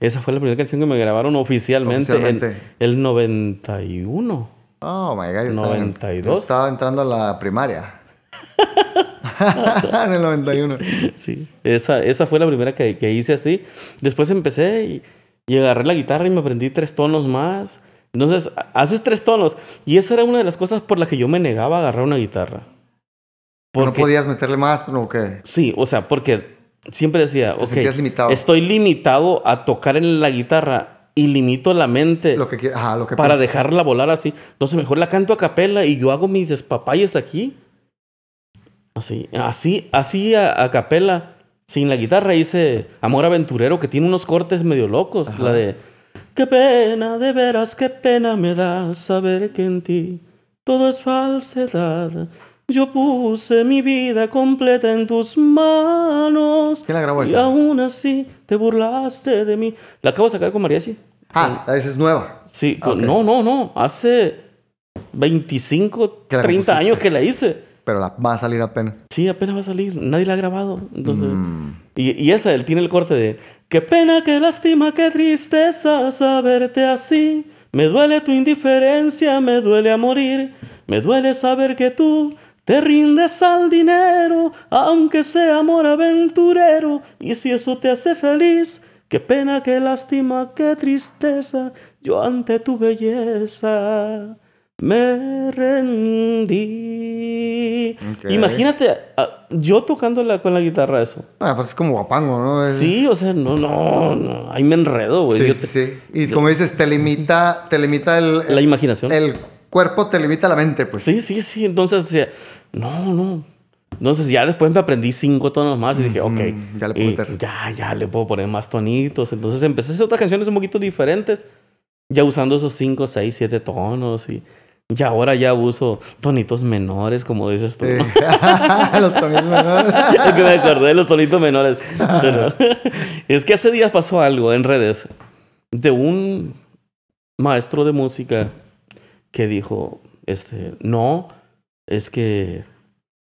Esa fue la primera canción que me grabaron oficialmente, Oficialmente. en el 91. Oh my god, yo estaba, en- 92. yo estaba entrando a la primaria. en el 91. Sí, esa, esa fue la primera que, que hice así. Después empecé y, y agarré la guitarra y me aprendí tres tonos más. Entonces, ha- haces tres tonos. Y esa era una de las cosas por las que yo me negaba a agarrar una guitarra. No podías meterle más, pero que sí, o sea, porque siempre decía, sentías limitado. estoy limitado a tocar en la guitarra y limito la mente lo que ajá, lo que para piensas. dejarla volar así. Entonces mejor la canto a capela y yo hago mis despapayes aquí. Así, así, así a, a capela, sin la guitarra hice Amor Aventurero que tiene unos cortes medio locos. La de Qué pena, de veras, qué pena me da saber que en ti todo es falsedad. Yo puse mi vida completa en tus manos. ¿Quién la grabó Y esa? aún así te burlaste de mí. La acabo de sacar con Mariachi. Ah, esa es nueva. Sí, Ah, no, no, no. Hace 25, Que la 30 compusiste. años que la hice. Pero la, va a salir apenas. Sí, apenas va a salir. Nadie la ha grabado. Entonces, Mm. y, y esa, él tiene el corte de Qué pena, qué lástima, qué tristeza saberte así. Me duele tu indiferencia, me duele a morir. Me duele saber que tú te rindes al dinero, aunque sea amor aventurero. Y si eso te hace feliz, qué pena, qué lástima, qué tristeza. Yo ante tu belleza me rendí. Imagínate yo tocando la- con la guitarra eso. Ah, pues es como guapango, ¿no? Es- Sí, o sea, no, no, no. Ahí me enredo, güey. Sí, sí, te- sí. Y como dices, te limita, te limita el, La imaginación. el cuerpo, te limita la mente, pues. Sí, sí, sí. Entonces decía, no, no. Entonces ya después me aprendí cinco tonos más y dije, ok. ya le puedo y meter. ya, ya le puedo poner más tonitos. Entonces empecé a hacer otras canciones un poquito diferentes. Ya usando esos cinco, seis, siete tonos. Y ya ahora ya uso tonitos menores, como dices tú. Sí. Los tonitos menores. Es que me acordé de los tonitos menores. Pero es que hace días pasó algo en redes de un maestro de música que dijo, este, no, es que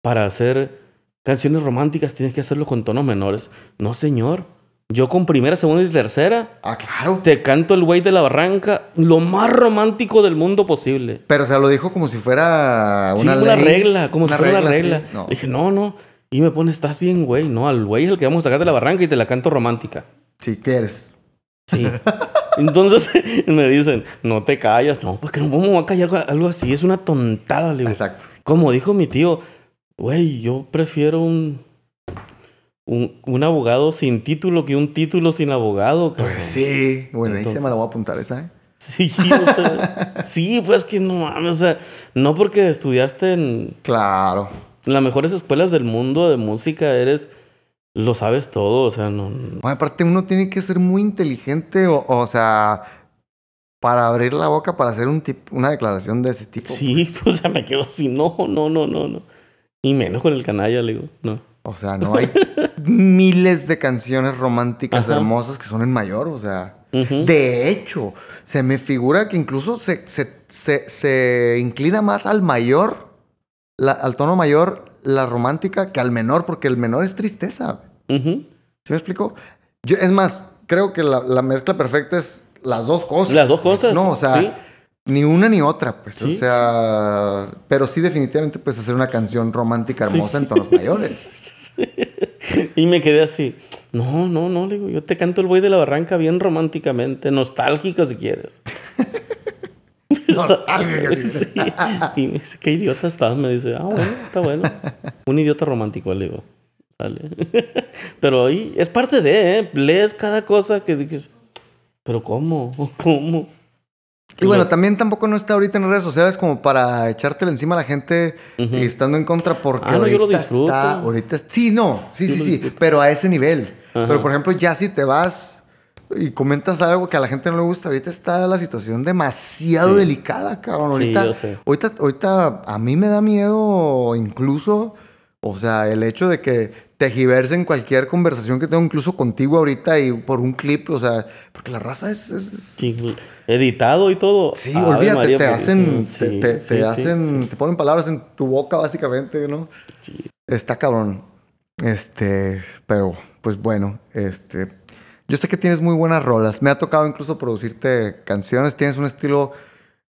para hacer canciones románticas tienes que hacerlo con tonos menores. No, señor. Yo con primera, segunda y tercera Ah, claro. te canto el güey de la barranca lo más romántico del mundo posible. Pero se lo dijo como si fuera Sí, una, ley, regla, como si fuera una regla. sí. No. Dije, no, no. Y me pone, estás bien, güey. No, al güey es el que vamos a sacar de la barranca y te la canto romántica. Si quieres. Sí. Entonces me dicen, no te callas. No, pues que no vamos a callar algo así. Es una tontada, le digo. Exacto. Como dijo mi tío, güey, yo prefiero un, un, un abogado sin título que un título sin abogado. cabrón". Pues sí. Bueno, ahí se me la voy a apuntar esa, ¿eh? Sí, o sea, sí, pues que no mames, o sea, no porque estudiaste en Claro. las mejores escuelas del mundo de música, eres, lo sabes todo, o sea, no, Bueno, aparte, uno tiene que ser muy inteligente, o, o sea, para abrir la boca para hacer un tip- una declaración de ese tipo. sí, pues, o sea, me quedo así, no, no, no, no, no, y menos con el canalla, le digo, no, O sea, no hay miles de canciones románticas Ajá. hermosas que son en mayor, o sea. De hecho, se me figura que incluso se, se, se, se inclina más al mayor, la- al tono mayor, la romántica, que al menor, porque el menor es tristeza. Ujú. ¿Sí me explico? Yo, es más, creo que la, la mezcla perfecta es las dos cosas. Las dos cosas, No, o sea, sí. Ni una ni otra, pues. Sí, o sea, pero sí definitivamente puedes hacer una canción romántica hermosa en tonos mayores. Y me quedé así. No, no, no, le digo, yo te canto el buey de la barranca bien románticamente, nostálgico si quieres. Y me dice, qué idiota estás. Me dice, ah, bueno, está bueno. Un idiota romántico, le digo. Sale. Pero ahí es parte de, ¿eh? Lees cada cosa que dices, pero ¿cómo? ¿Cómo? Y bueno, también tampoco no está ahorita en redes sociales como para echártela encima a la gente y estando en contra porque Ah, no, yo ahorita lo disfruto. está, ahorita sí, no, sí, Yo sí, sí, disfruto. pero a ese nivel. Ajá. Pero por ejemplo, ya si te vas y comentas algo que a la gente no le gusta, ahorita está la situación demasiado Sí. delicada, cabrón. Sí, yo sé. ahorita, ahorita a mí me da miedo incluso, o sea, el hecho de que tejiverse en cualquier conversación que tengo, incluso contigo ahorita y por un clip, o sea, porque la raza es- es Sí, editado y todo. Sí, Ave olvídate, María te hacen, te, Sí, te- te sí, hacen, te ponen palabras en tu boca básicamente, ¿no? sí. Está cabrón. Este, pero pues bueno, este, yo sé que tienes muy buenas rolas. Me ha tocado incluso producirte canciones. Tienes un estilo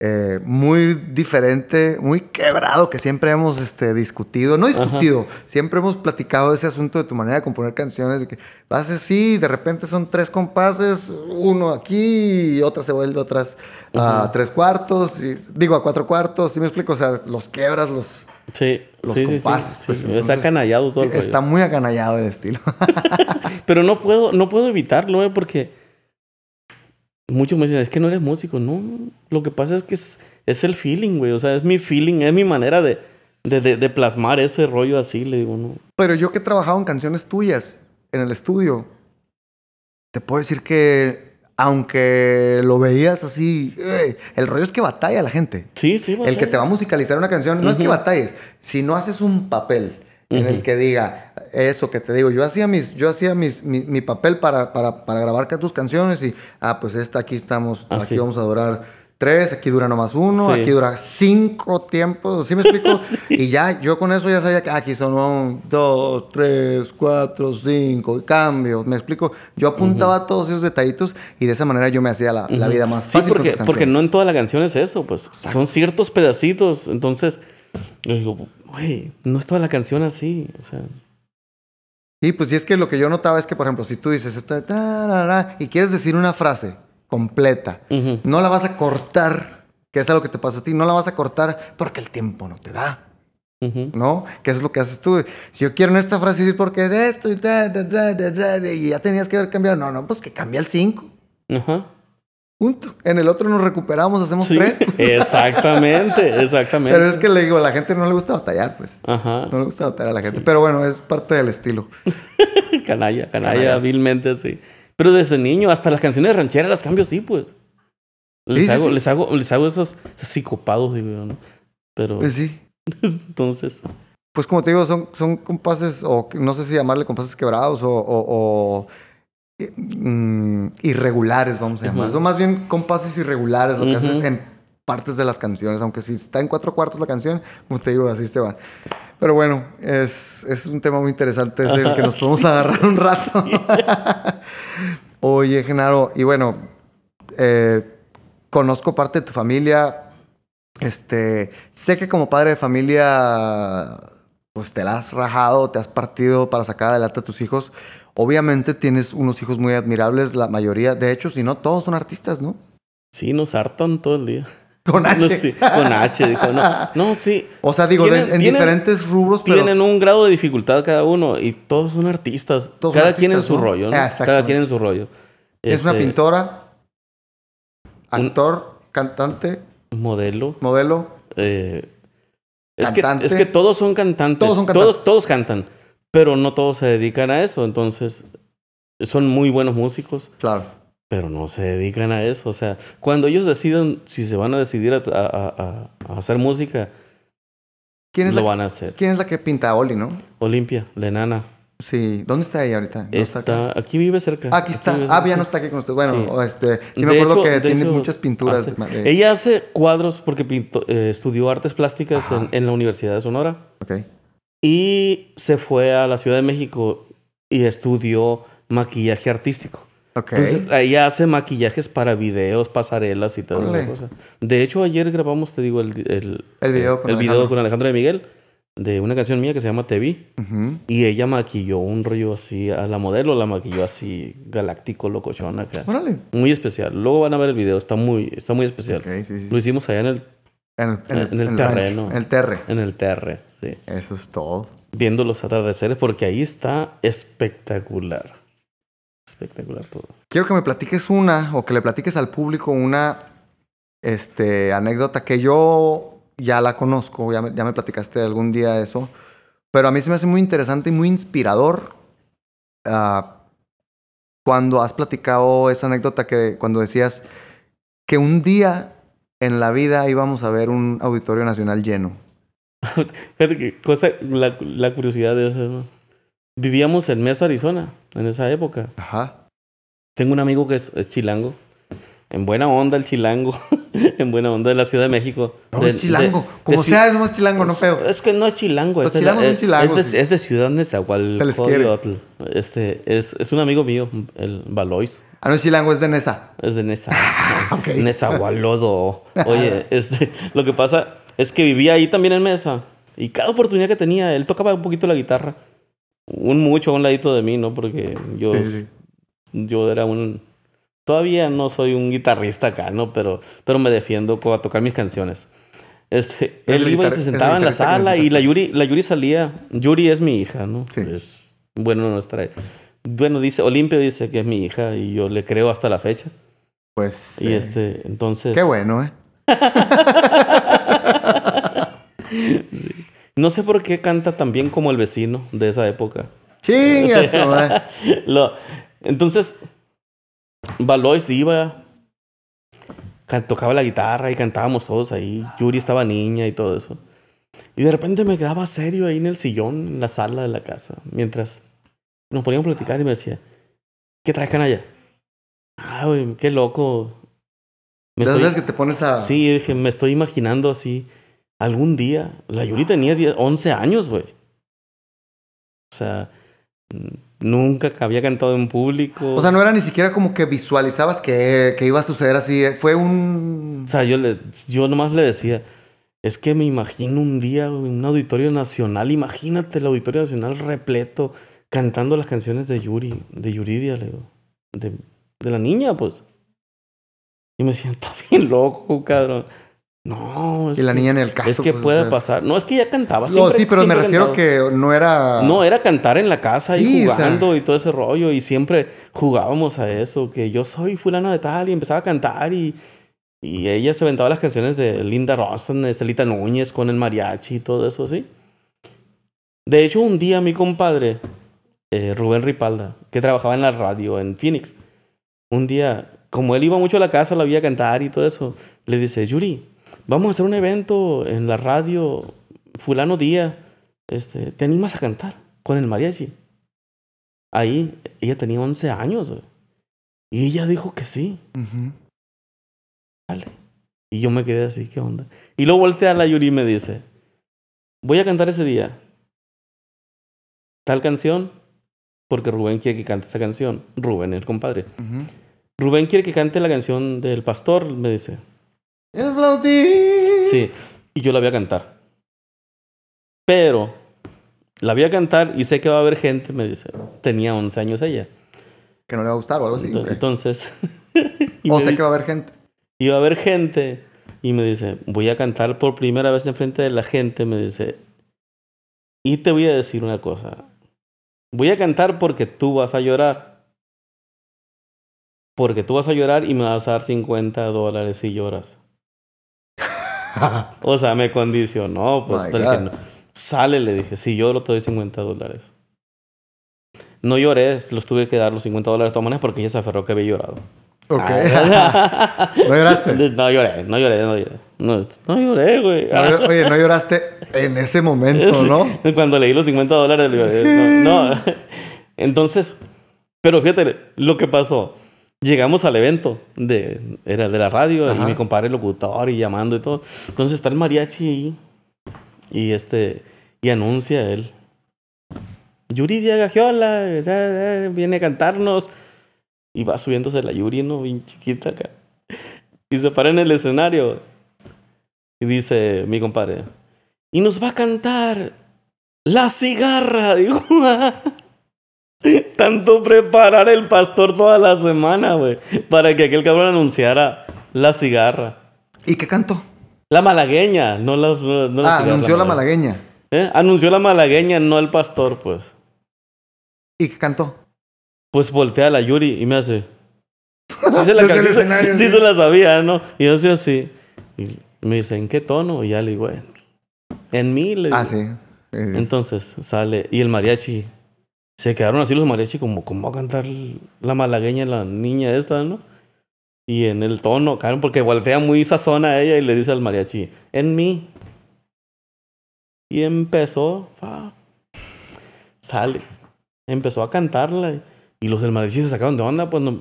eh, muy diferente, muy quebrado que siempre hemos este, discutido, no discutido, siempre hemos platicado ese asunto de tu manera de componer canciones, de que vas así, de repente son tres compases, uno aquí y otra se vuelve otras a tres cuartos, y, digo a cuatro cuartos, ¿sí me explico? O sea, los quebras, los... Sí, Los sí, sí, sí, compases, sí. pues, Está entonces, canallado todo el rollo. Está muy aganallado el estilo. Pero no puedo, no puedo evitarlo, ¿eh? Porque muchos me dicen, es que no eres músico. No, lo que pasa es que es, es el feeling, güey. O sea, es mi feeling, es mi manera de, de, de- de plasmar ese rollo así, le digo, no. Pero yo que he trabajado en canciones tuyas en el estudio, te puedo decir que aunque lo veías así, eh, el rollo es que batalla la gente. Sí, sí, El que te va a musicalizar una canción no es que batalles, si no haces un papel en el que diga eso que te digo, yo hacía mis, yo hacía mis, mi, mi papel para, para, para grabar tus canciones y, ah, pues esta aquí estamos, Ah, aquí sí. vamos a durar tres, aquí dura nomás uno, Sí. aquí dura cinco tiempos, ¿sí me explico? Y ya, yo con eso ya sabía que aquí son un, dos, tres, cuatro, cinco, cambio, me explico. Yo apuntaba todos esos detallitos y de esa manera yo me hacía la, la vida más Sí, fácil. con porque, porque no en toda la canción es eso, pues. Son ciertos pedacitos. Entonces, yo digo, güey, no es toda la canción así. O sea, Y pues y es que lo que yo notaba es que, por ejemplo, si tú dices esto y quieres decir una frase completa, no la vas a cortar, que es algo que te pasa a ti, no la vas a cortar porque el tiempo no te da. ¿no? Que es lo que haces tú. Si yo quiero en esta frase decir porque de esto y ya tenías que haber cambiado, no, no, pues que cambia el 5. Ajá. Punto. En el otro nos recuperamos, hacemos Sí, tres. exactamente, exactamente. Pero es que le digo, a la gente no le gusta batallar, pues. Ajá. No le gusta batallar a la gente. Pero bueno, es parte del estilo. Canalla, canalla, Canalla. vilmente, sí. Pero desde niño, hasta las canciones rancheras las cambio sí, pues. Les, Sí, hago, les hago, les hago esos, esos psicopados, digo ¿no? Pero Pues sí. entonces, Pues como te digo, son, son compases, o no sé si llamarle compases quebrados o, o- o, mm, irregulares, vamos a llamar. Ujú. Son más bien compases irregulares lo que haces en partes de las canciones, aunque si está en cuatro cuartos la canción, como te digo, así te va. Pero bueno, es, es un tema muy interesante, es el que nos podemos agarrar un rato. Oye, Genaro, y bueno, eh, conozco parte de tu familia. Este, sé que como padre de familia, pues te la has rajado, te has partido para sacar adelante a tus hijos. Obviamente tienes unos hijos muy admirables, la mayoría, de hecho, si no, todos son artistas, ¿no? sí, nos hartan todo el día. Con H. No, sí, con H, dijo, no. No, sí. O sea, digo, Tienen- en tienen- diferentes rubros, pero Tienen un grado de dificultad cada uno y todos son artistas. Todos son cada quien en su ¿no? rollo, ¿no? Cada quien en su rollo. es una Este, pintora, un- actor, cantante, Modelo. modelo. eh, es, que, es que todos son cantantes. Todos son cantantes. todos cantan. Pero no todos se dedican a eso. Entonces, son muy buenos músicos. Claro. pero no se dedican a eso. O sea, cuando ellos deciden si se van a decidir a, a- a- a hacer música, ¿Quién es, lo la, van a hacer. ¿Quién es la que pinta a Oli, no? Olimpia, la enana. Sí. ¿Dónde está ella ahorita? ¿No está, acá? aquí vive cerca. Ah, aquí está. Ah, ya no está aquí con usted. Bueno, Sí. este, sí me De acuerdo hecho- que tiene hecho, muchas pinturas. hace- de- ella hace cuadros porque pintó- eh, estudió artes plásticas en, en la Universidad de Sonora Ok. y se fue a la Ciudad de México y estudió maquillaje artístico. Ok. Entonces ahí hace maquillajes para videos, pasarelas y toda esa cosa. De hecho, ayer grabamos, te digo, el, el, El video con el video Alejandro. con Alejandro de Miguel de una canción mía que se llama Te Vi. Y ella maquilló un rollo así, a la modelo la maquilló así, galáctico, locochón acá. Órale. Muy especial. Luego van a ver el video, está muy, está muy especial. Ok, sí, sí. Lo hicimos allá en el, En el, en el- en el en el terreno. en el terre. en el TR, sí. Eso es todo. Viendo los atardeceres porque ahí está espectacular. Espectacular todo. Quiero que me platiques una, o que le platiques al público una este, anécdota que yo ya la conozco, ya me, ya me platicaste algún día eso, pero a mí se me hace muy interesante y muy inspirador ah, cuando has platicado esa anécdota que cuando decías que un día en la vida íbamos a ver un auditorio nacional lleno. Cosa, la, la curiosidad de eso. ¿no? Vivíamos en Mesa, Arizona, en esa época. Ajá. Tengo un amigo que es, es chilango. En buena onda el chilango. en buena onda de la Ciudad de México. No, De- es chilango. de- Como de sea, no es chilango, no Es- feo. Es que no es chilango. Es son es- Es de, sí. es de Ciudad. Nezahualcóyotl. Este, es, es un amigo mío, el Valois. Ah, no es chilango, es de Nesa. Es de Nesa. Ok. Nezahualodo. Oye, este, lo que pasa es que vivía ahí también en Mesa. Y cada oportunidad que tenía, él tocaba un poquito la guitarra. Un mucho a un ladito de mí, ¿no? Porque yo, Sí, sí. yo era un... Todavía no soy un guitarrista acá, ¿no? Pero, pero me defiendo a tocar mis canciones. Este, Es él el iba y se sentaba en la sala y la. Yuri, la Yuri salía. Yuri es mi hija, ¿no? Sí. Es, bueno, nuestra... Bueno, dice, Olimpia dice que es mi hija y yo le creo hasta la fecha. Pues. Y eh, este, entonces... Qué bueno, ¿eh? No sé por qué canta tan bien como el vecino de esa época. Sí, eso, ¿eh? Lo- entonces, Valois iba, tocaba la guitarra y cantábamos todos ahí. Yuri estaba niña y todo eso. Y de repente me quedaba serio ahí en el sillón, en la sala de la casa, mientras nos poníamos a platicar y me decía, ¿qué traen allá? Ah, güey, qué loco. Me estoy- que te pones a. Sí, dije, me estoy imaginando así. Algún día. La Yuri tenía 10, 11 años, güey. O sea, nunca había cantado en público. O sea, no era ni siquiera como que visualizabas que, que iba a suceder así. eh, Fue un. O sea, yo, le, yo nomás le decía, es que me imagino un día un auditorio nacional. Imagínate el auditorio nacional repleto cantando las canciones de Yuri, de Yuridia, le digo. De, de la niña, pues. Y me está bien loco, cabrón. No, es Y la que- niña en el caso. Es que pues, puede o sea, pasar. No, es que ya cantaba. No, siempre- sí, pero me refiero cantaba. que no era. No, era cantar en la casa Sí, y o sea- jugando y todo ese rollo. Y siempre jugábamos a eso, que yo soy fulano de tal y empezaba a cantar y, y ella se aventaba las canciones de Linda Ronstadt, de Estelita Núñez con el mariachi y todo eso así. De hecho, un día mi compadre, eh, Rubén Ripalda, que trabajaba en la radio en Phoenix, un día, como él iba mucho a la casa, la veía cantar y todo eso, le dice, Yuri, vamos a hacer un evento en la radio, fulano día, este, ¿te animas a cantar con el mariachi? Ahí, ella tenía 11 años. Y ella dijo que sí, vale. Y yo me quedé así, ¿qué onda? Y luego voltea a la Yuri y me dice, voy a cantar ese día tal canción, porque Rubén quiere que cante esa canción. Rubén, el compadre. Rubén quiere que cante la canción del pastor, me dice. El flautín. Sí, y yo la voy a cantar. Pero la voy a cantar y sé que va a haber gente, me dice. Tenía 11 años ella. Que no le va a gustar o algo así. Entonces, y o sé dice- que va a haber gente. iba a haber gente y me dice, voy a cantar por primera vez enfrente de la gente, me dice, y te voy a decir una cosa, voy a cantar porque tú vas a llorar, porque tú vas a llorar y me vas a dar 50 dólares si lloras. O sea, me condicionó, pues My le dije, God. "No". sale, le dije, si lloro te doy 50 dólares. No lloré, los tuve que dar los 50 dólares de todas maneras porque ella se aferró que había llorado. Ok. Ah. ¿No lloraste? No lloré, no lloré, no lloré. No, no lloré, güey. No, oye, no lloraste en ese momento, ¿no? Cuando leí los 50 dólares, lloré. No, no. Entonces, pero fíjate lo que pasó. Llegamos al evento de, era de la radio Ajá. y mi compadre locutor y llamando y todo. Entonces está el mariachi ahí y este y anuncia él. Yuridia Gagiola eh, viene a cantarnos Y va subiéndose la Yuri, ¿no? Bien chiquita acá. Y se para en el escenario. Y dice mi compadre, y nos va a cantar la cigarra, dijo. Tanto preparar el pastor toda la semana, güey, para que aquel cabrón anunciara la cigarra. ¿Y qué cantó? La malagueña, no la, no, no la ah, cigarra, anunció la malagueña. ¿Eh? Anunció la malagueña, no el pastor, pues. ¿Y qué cantó? Pues voltea a la Yuri y me hace. Sí se la, sí se- sí sí. se la sabía, ¿no? Y yo hacía así. Y me dice, ¿en qué tono? Y ya le digo, "En- mí. Le Ah, digo. sí. Eh, Entonces sale. Y el mariachi. Se quedaron así los mariachi como, ¿cómo va a cantar la malagueña la niña esta, no? Y en el tono, claro, porque voltea muy sazona a ella y le dice al mariachi, en mí. Y empezó, fa, sale. Empezó a cantarla. Y los del mariachi se sacaron de onda, pues no.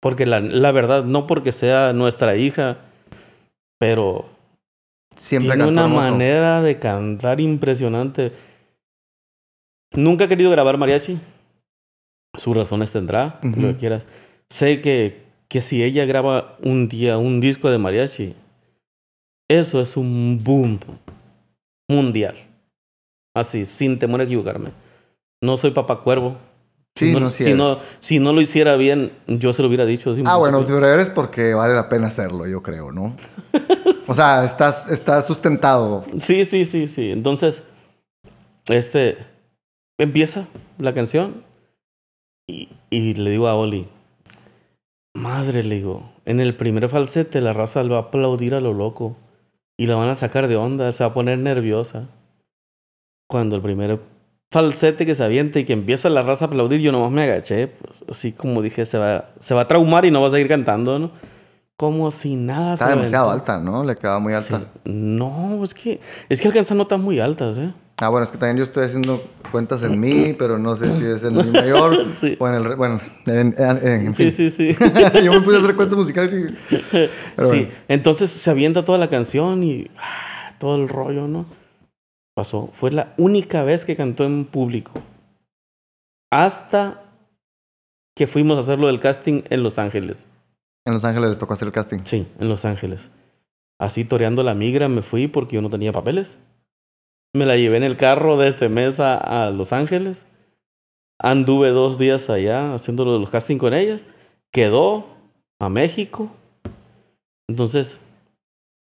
Porque la, la verdad, no porque sea nuestra hija, pero siempre tiene una hermoso. manera de cantar impresionante. Nunca he querido grabar mariachi. Sus razones tendrá, lo que quieras. Sé que, que si ella graba un día un disco de mariachi, eso es un boom mundial. Así, sin temor a equivocarme. No soy papá cuervo. Sí, si, no, si, no, si no lo hiciera bien, yo se lo hubiera dicho. Ah, bueno, pero eres porque vale la pena hacerlo, yo creo, ¿no? O sea, estás, estás sustentado. Sí, sí, sí, sí. Entonces, este, empieza la canción y, y le digo a Oli, madre, le digo, en el primer falsete la raza va a aplaudir a lo loco y la van a sacar de onda, se va a poner nerviosa. Cuando el primer falsete que se avienta y que empieza la raza a aplaudir, yo nomás me agaché, pues, así como dije, se va, se va a traumar y no va a seguir cantando, ¿no? Como si nada Está se demasiado aventó. alta, ¿no? Le quedaba muy alta. Sí. No, es que, es que alcanza notas muy altas, ¿eh? Ah, bueno, es que también yo estoy haciendo cuentas en mi, pero no sé si es en mi mayor Sí. o en el... Bueno, en, en- en Sí, fin. sí, sí. yo me puse a hacer cuentas musicales y... Sí, bueno. entonces se avienta toda la canción y ah, todo el rollo, ¿no? Pasó. Fue la única vez que cantó en público. Hasta que fuimos a hacerlo del casting en Los Ángeles. En Los Ángeles les tocó hacer el casting. Sí, en Los Ángeles. Así toreando la migra me fui porque yo no tenía papeles. Me la llevé en el carro de este mes a, a Los Ángeles. Anduve dos días allá haciendo los casting con ellas. Quedó a México. Entonces,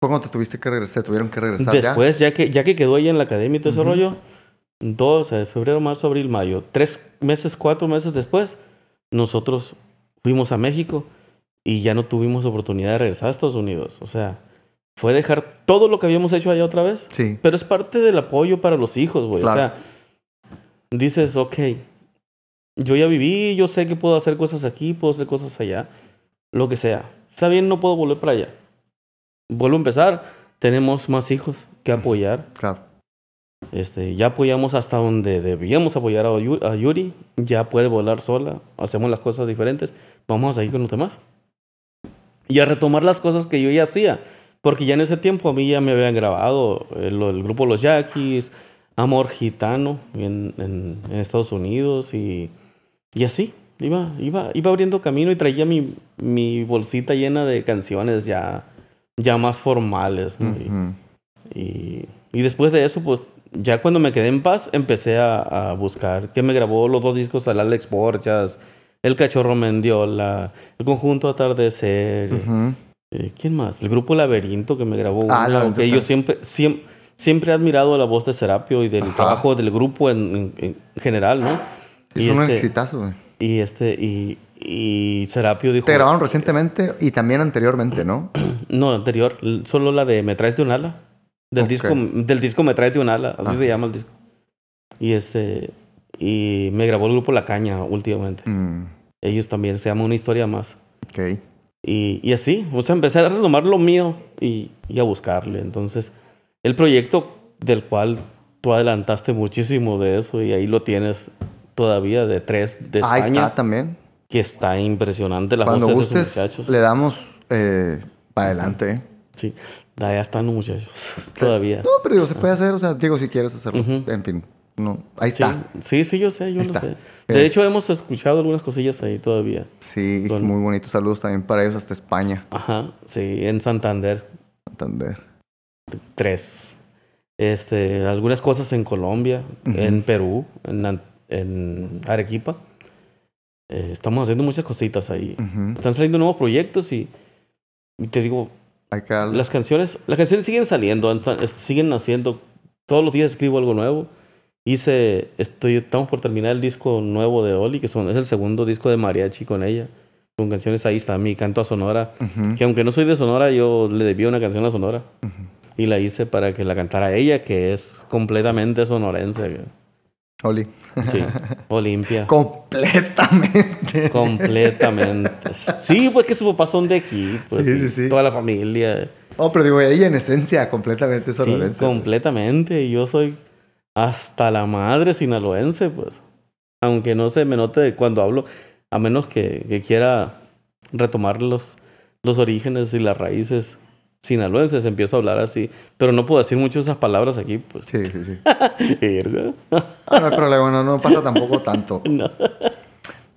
¿Cómo te tuviste que regresar? ¿Se tuvieron que regresar ya? después, ya que, ya que quedó ella en la academia y todo ese Ujú. rollo, dos, eh, febrero, marzo, abril, mayo, tres meses, cuatro meses después, nosotros fuimos a México y ya no tuvimos oportunidad de regresar a Estados Unidos. O sea, fue dejar todo lo que habíamos hecho allá otra vez. Sí. Pero es parte del apoyo para los hijos, güey. Claro. O sea, dices, ok, yo ya viví, yo sé que puedo hacer cosas aquí, puedo hacer cosas allá, lo que sea. Está bien, no puedo volver para allá. Vuelvo a empezar, tenemos más hijos que apoyar. Claro. Este, ya apoyamos hasta donde debíamos apoyar a, Yu- a Yuri, ya puede volar sola, hacemos las cosas diferentes, vamos a seguir con los demás. Y a retomar las cosas que yo ya hacía, porque ya en ese tiempo a mí ya me habían grabado el, el grupo Los Yaquis, Amor Gitano en, en- en Estados Unidos y, y así. Iba, iba, iba abriendo camino y traía mi, mi bolsita llena de canciones ya, ya más formales. ¿no? Y- Ujú. y, y después de eso, pues ya cuando me quedé en paz, empecé a, a buscar. Que me grabó los dos discos al Alex Borchas, El Cachorro Mendiola, El Conjunto Atardecer. Eh, ¿Quién más? El grupo Laberinto que me grabó. Ah, una, Laberinto que yo siempre, siempre, siempre he admirado la voz de Serapio y del Ajá. trabajo del grupo en, en- en general, ¿no? Es y, un este, exitazo, güey. y este, y, y Serapio dijo. Te grabaron recientemente y también anteriormente, ¿no? No, anterior, solo la de Me traes de un ala. Del, disco, del disco Me traes de un ala, así Ah. se llama el disco. Y este. Y me grabó el grupo La Caña últimamente. Mm, Ellos también se llama Una Historia Más. ok. Y, y así, o sea, empecé a retomar lo mío y, y a buscarle. Entonces, el proyecto del cual tú adelantaste muchísimo de eso y ahí lo tienes todavía de tres de Ahí España, está también. que está impresionante las Cuando voces de gustes, esos muchachos. le damos eh, para adelante, ¿eh? Sí, allá están los muchachos todavía. No, pero digo, se puede hacer, o sea, digo, si quieres hacerlo. Ujú. En fin. No, ahí Sí, está. sí, sí, yo sé, yo Ahí lo está. sé. De hecho, hemos escuchado algunas cosillas ahí todavía. Sí, Bueno. muy bonitos saludos también para ellos hasta España, Ajá, sí, en Santander. Santander. Tres. Este, algunas cosas en Colombia, en Perú, en, Arequipa. Eh, estamos haciendo muchas cositas ahí. Están saliendo nuevos proyectos y, y te digo, las canciones, las canciones siguen saliendo, siguen naciendo. Todos los días escribo algo nuevo. Hice, estoy, estamos por terminar el disco nuevo de Oli, que son, es el segundo disco de mariachi con ella. Con canciones ahí está mi canto a Sonora. Ujú. Que aunque no soy de Sonora, yo le debía una canción a Sonora. Ujú. Y la hice para que la cantara ella, que es completamente sonorense. Oli. Sí, Olimpia. Completamente. completamente. Sí, pues que sus papás son de aquí. Pues, Sí, sí, sí, sí. Toda la familia. Oh, pero digo, ella en esencia completamente Sí, sonorense. completamente. Y yo soy hasta la madre sinaloense, pues. Aunque no se me note cuando hablo, a menos que, que quiera retomar los, los orígenes y las raíces sinaloenses, empiezo a hablar así. Pero no puedo decir mucho esas palabras aquí, pues. Sí, sí, sí. Ah, no hay problema, no, no pasa tampoco tanto. No.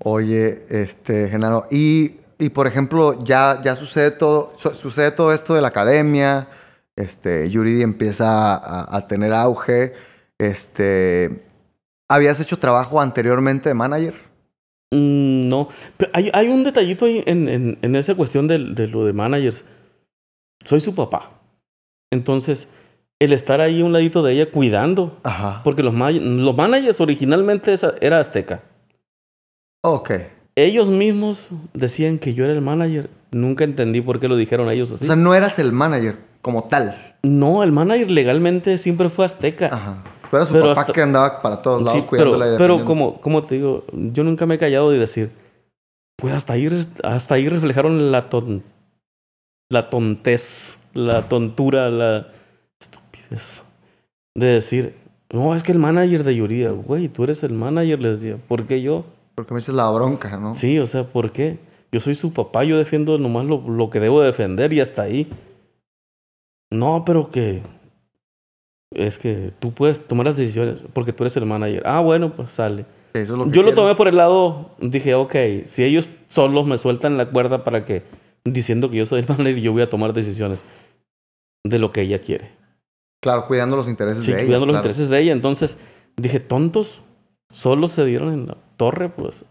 Oye, este, Genaro, y, y por ejemplo, ya, ya sucede todo, su- sucede todo esto de la academia, este, Yuridi empieza a, a tener auge, este, ¿habías hecho trabajo anteriormente de manager? Mm, No, Pero hay, hay un detallito ahí en, en, en esa cuestión de, de lo de managers. Soy su papá. Entonces, el estar ahí a un ladito de ella cuidando, Ajá. porque los, los managers originalmente era Azteca. Ok. Ellos mismos decían que yo era el manager. Nunca entendí por qué lo dijeron ellos así. O sea, no eras el manager como tal. no, el manager legalmente siempre fue Azteca. Ajá. Pero su Pero papá hasta- que andaba para todos lados Sí, pero, cuidándola pero como, como te digo, yo nunca me he callado de decir, pues hasta ahí, hasta ahí reflejaron la, ton, la tontez, la tontura, la estupidez de decir, no, es que el manager de Yuridia, güey, tú eres el manager, le decía, ¿por qué yo? Porque me echas la bronca, ¿no? Sí, o sea, ¿por qué? Yo soy su papá, yo defiendo nomás lo, lo que debo defender y hasta ahí. No, pero que es que tú puedes tomar las decisiones porque tú eres el manager. Ah, bueno, pues sale. Sí, eso es lo que Yo lo tomé por el lado, dije, ok, si ellos solos me sueltan la cuerda para que, diciendo que yo soy el manager, yo voy a tomar decisiones de lo que ella quiere. Claro, cuidando los intereses Sí, de ella. cuidando los claro. intereses de ella. Entonces, dije, tontos, solo se dieron en la torre, pues.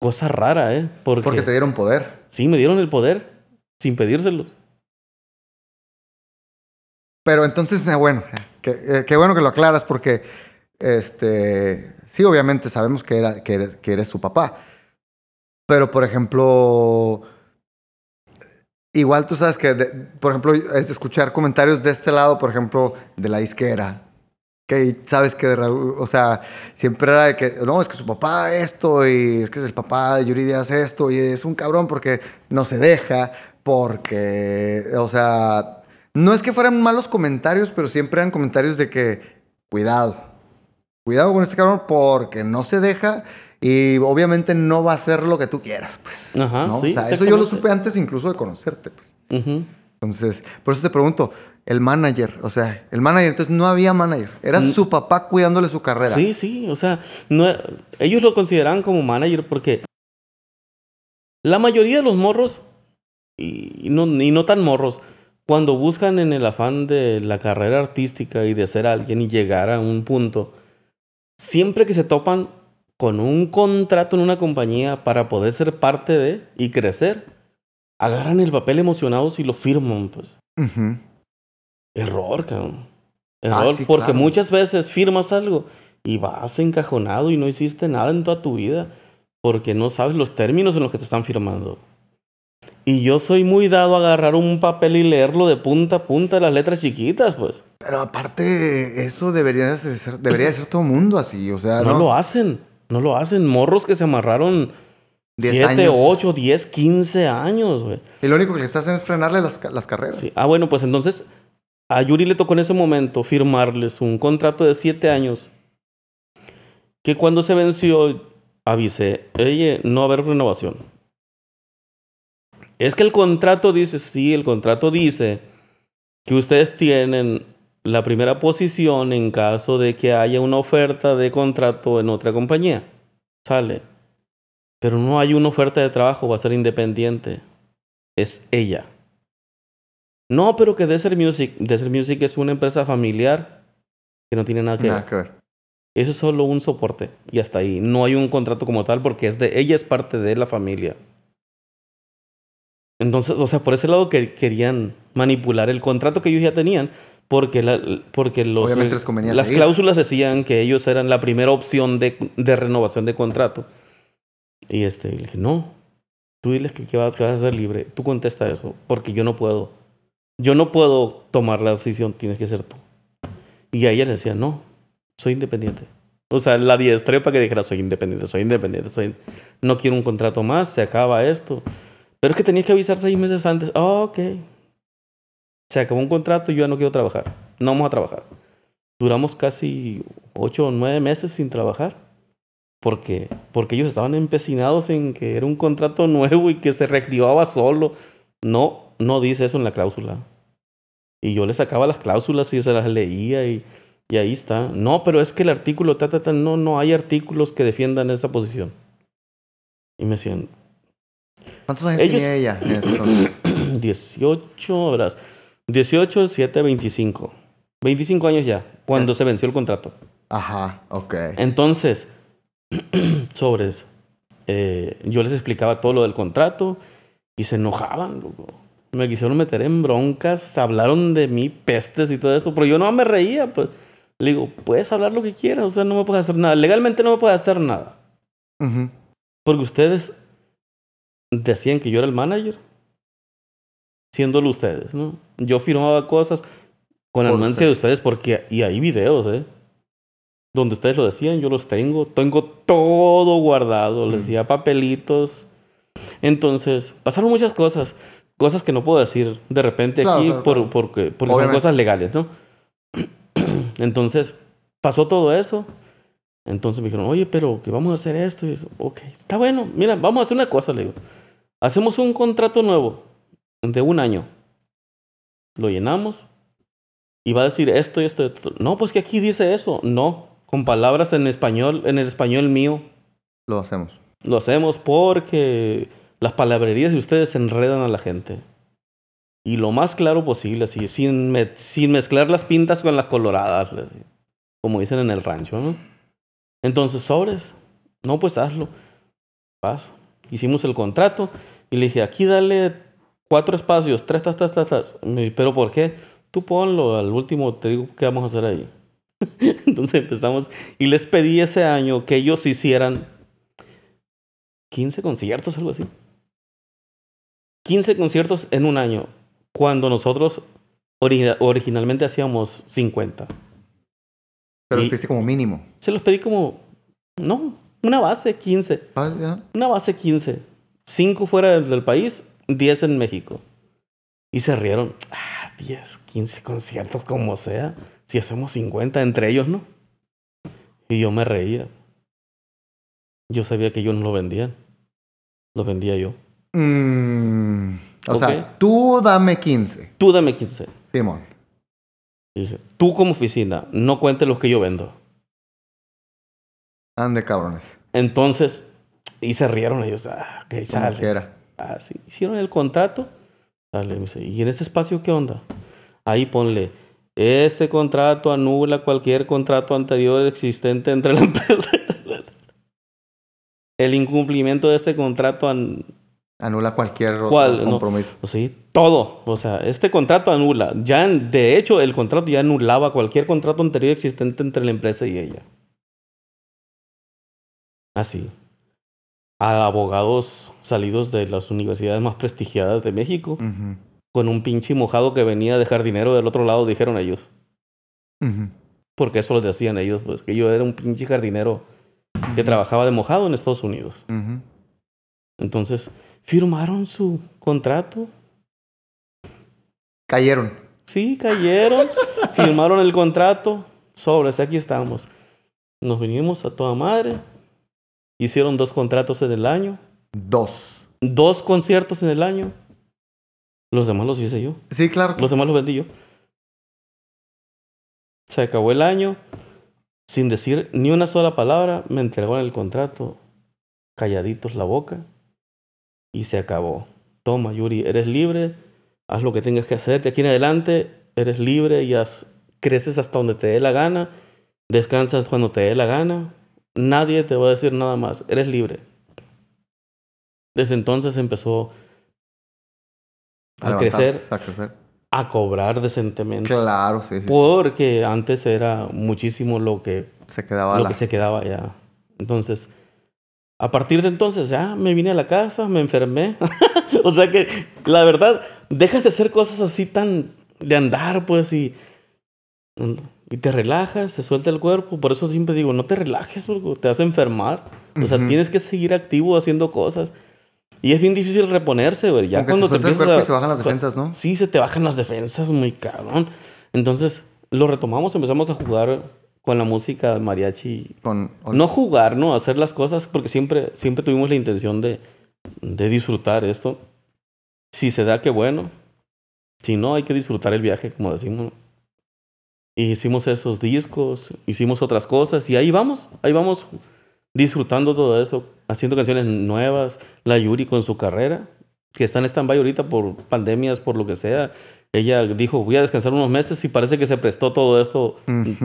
Cosa rara, ¿eh? Porque, Porque te dieron poder. sí, me dieron el poder sin pedírselos. Pero entonces, eh, bueno, qué eh, qué bueno que lo aclaras porque, este, sí, obviamente sabemos que, era, que, eres, su papá. Pero, por ejemplo, igual tú sabes que, por ejemplo, es escuchar comentarios de este lado, por ejemplo, de la disquera, que sabes que, de o sea, siempre era de que, no, es que su papá esto, y es que el papá de Yuridia hace esto, y es un cabrón porque no se deja, porque, o sea, no es que fueran malos comentarios, pero siempre eran comentarios de que, cuidado, cuidado con este cabrón porque no se deja y obviamente no va a hacer lo que tú quieras, pues. Ajá, ¿no? sí, O sea, eso yo lo supe antes incluso de conocerte, pues. Entonces, por eso te pregunto, el manager, o sea, el manager, entonces no había manager, era su papá cuidándole su carrera. Mm. Sí, sí, o sea, no, ellos lo consideraban como manager porque la mayoría de los morros, y no, y no tan morros, cuando buscan en el afán de la carrera artística y de ser alguien y llegar a un punto, siempre que se topan con un contrato en una compañía para poder ser parte de y crecer, agarran el papel emocionados y lo firman, pues. Error, cabrón. Ah, Error, sí, porque claro. muchas veces firmas algo y vas encajonado y no hiciste nada en toda tu vida porque no sabes los términos en los que te están firmando. Y yo soy muy dado a agarrar un papel y leerlo de punta a punta, las letras chiquitas, pues. Pero aparte, eso debería de ser, debería de ser todo mundo así, o sea, No, ¿no? lo hacen, no lo hacen. Morros que se amarraron 10 7, años. 8, 10, 15 años, güey. Y lo único que les hacen es frenarle las, ca- las carreras. Sí. Ah, bueno, pues entonces a Yuri le tocó en ese momento firmarles un contrato de siete años. Que cuando se venció, avisé, oye, no va a haber renovación. Es que el contrato dice, sí, el contrato dice que ustedes tienen la primera posición en caso de que haya una oferta de contrato en otra compañía. Sale. Pero no hay una oferta de trabajo, va a ser independiente. Es ella. No, pero que Desert Music, Desert Music es una empresa familiar que no tiene nada que Nada ver. que ver. Eso es solo un soporte y hasta ahí. No hay un contrato como tal porque es de ella es parte de la familia. Entonces, o sea, por ese lado que querían manipular el contrato que ellos ya tenían porque la, porque los convenía las seguir. cláusulas decían que ellos eran la primera opción de, de renovación de contrato. Y este, le dije, "No. Tú diles que, que vas, que vas a ser libre. Tú contesta eso porque yo no puedo. Yo no puedo tomar la decisión, tienes que ser tú." Y a ella le decía, "No, soy independiente." O sea, la diestré para que dijera, soy independiente, soy independiente, soy... no quiero un contrato más, se acaba esto. Pero es que tenías que avisar seis meses antes. Ah, ok. Se acabó un contrato y yo ya no quiero trabajar. No vamos a trabajar. Duramos casi ocho o nueve meses sin trabajar. Porque, porque ellos estaban empecinados en que era un contrato nuevo y que se reactivaba solo. No, no dice eso en la cláusula. Y yo le sacaba las cláusulas y se las leía y, y ahí está. No, pero es que el artículo, ta, ta, ta, no, no hay artículos que defiendan esa posición. Y me decían, ¿Cuántos años Ellos- tenía ella en ese entonces? 18, verás. 18, 7, 25. 25 años ya, cuando se venció el contrato. Ajá, ok. Entonces, sobres. eh, yo les explicaba todo lo del contrato y se enojaban, loco. Me quisieron meter en broncas, hablaron de mí, pestes y todo eso, pero yo no me reía, pues. Le digo, puedes hablar lo que quieras, o sea, no me puedes hacer nada. Legalmente no me puedes hacer nada. Porque ustedes decían que yo era el manager, siéndolo ustedes, ¿no? Yo firmaba cosas con Por anuencia de ustedes porque y hay videos, ¿eh? Donde ustedes lo decían, yo los tengo, tengo todo guardado, les Mm. decía papelitos. Entonces, pasaron muchas cosas, cosas que no puedo decir de repente Claro, aquí claro, por- claro. porque, porque son cosas legales, ¿no? Entonces, pasó todo eso. Entonces me dijeron, oye, pero que vamos a hacer esto. Y eso, ok, está bueno. Mira, vamos a hacer una cosa, le digo. Hacemos un contrato nuevo de un año. Lo llenamos. Y va a decir esto y esto. y esto. No, pues que aquí dice eso. No, con palabras en español, en el español mío. Lo hacemos. Lo hacemos porque las palabrerías de ustedes enredan a la gente. Y lo más claro posible, así, sin, me- sin mezclar las pintas con las coloradas, decía. como dicen en el rancho, ¿no? Entonces, sobres, no, pues hazlo. Paz. Hicimos el contrato y le dije, aquí dale cuatro espacios, tres, tas, tas, tas, tas. ¿Pero por qué? Tú ponlo, al último te digo qué vamos a hacer ahí. Entonces empezamos y les pedí ese año que ellos hicieran 15 conciertos, algo así. 15 conciertos en un año, cuando nosotros ori- originalmente hacíamos 50. Pero Y- lo pediste como mínimo. Se los pedí como, no, una base 15, Ah, ya. una base 15. 5 fuera del, del país, 10 en México. Y se rieron, ah, 10, 15 conciertos como sea, si hacemos 50 entre ellos, ¿no? Y yo me reía. Yo sabía que ellos no lo vendían. Lo vendía yo. Mm, o Ok. sea, tú dame 15, Tú dame 15. Simón. Y dije, tú como oficina, no cuentes los que yo vendo. Ande cabrones. Entonces, y se rieron ellos. Ah, ok, sale. quiera. Ah, sí. Hicieron el contrato. Sale, me dice, ¿y en este espacio qué onda? Ahí ponle, este contrato anula cualquier contrato anterior existente entre la empresa. el incumplimiento de este contrato an- Anula cualquier otro ¿Cuál? No. compromiso. Sí, todo. O sea, este contrato anula. Ya, de hecho, el contrato ya anulaba cualquier contrato anterior existente entre la empresa y ella. Así. A abogados salidos de las universidades más prestigiadas de México, con un pinche mojado que venía de jardinero del otro lado, dijeron ellos. Porque eso lo decían ellos, pues que yo era un pinche jardinero que trabajaba de mojado en Estados Unidos. Entonces, firmaron su contrato. Cayeron. Sí, cayeron, firmaron el contrato, sobres, aquí estamos. Nos vinimos a toda madre, hicieron dos contratos en el año, Dos. dos conciertos en el año. Los demás los hice yo, Sí, claro. los demás los vendí yo. se acabó el año, sin decir ni una sola palabra, me entregaron el contrato, calladitos la boca, y se acabó. Toma, Yuri, eres libre, haz lo que tengas que hacer, de aquí en adelante eres libre y haz, creces hasta donde te dé la gana, descansas cuando te dé la gana, nadie te va a decir nada más, eres libre. Desde entonces empezó a, crecer, A crecer. a cobrar decentemente. Claro, sí. sí, sí. Porque antes era muchísimo lo que, Se quedaba lo la... que se quedaba ya. Entonces, a partir de entonces, ya me vine a la casa, me enfermé. o sea que, la verdad, dejas de hacer cosas así tan de andar, pues, y, y te relajas, se suelta el cuerpo. Por eso siempre digo, no te relajes, porque te vas a enfermar. O sea, tienes que seguir activo haciendo cosas. Y es bien difícil reponerse, güey. Ya Aunque cuando te el empiezas cuerpo a... y se bajan las defensas, ¿no? Sí, se te bajan las defensas muy cabrón. Entonces, lo retomamos, empezamos a jugar con la música mariachi. Con... No jugar, ¿no? Hacer las cosas porque siempre, siempre tuvimos la intención de, de disfrutar esto. Si se da, qué bueno. Si no, hay que disfrutar el viaje, como decimos. ¿no? Y hicimos esos discos, hicimos otras cosas y ahí vamos, ahí vamos disfrutando todo eso, haciendo canciones nuevas. La Yuri con su carrera, que está en stand-by ahorita por pandemias, por lo que sea. Ella dijo, voy a descansar unos meses y parece que se prestó todo esto.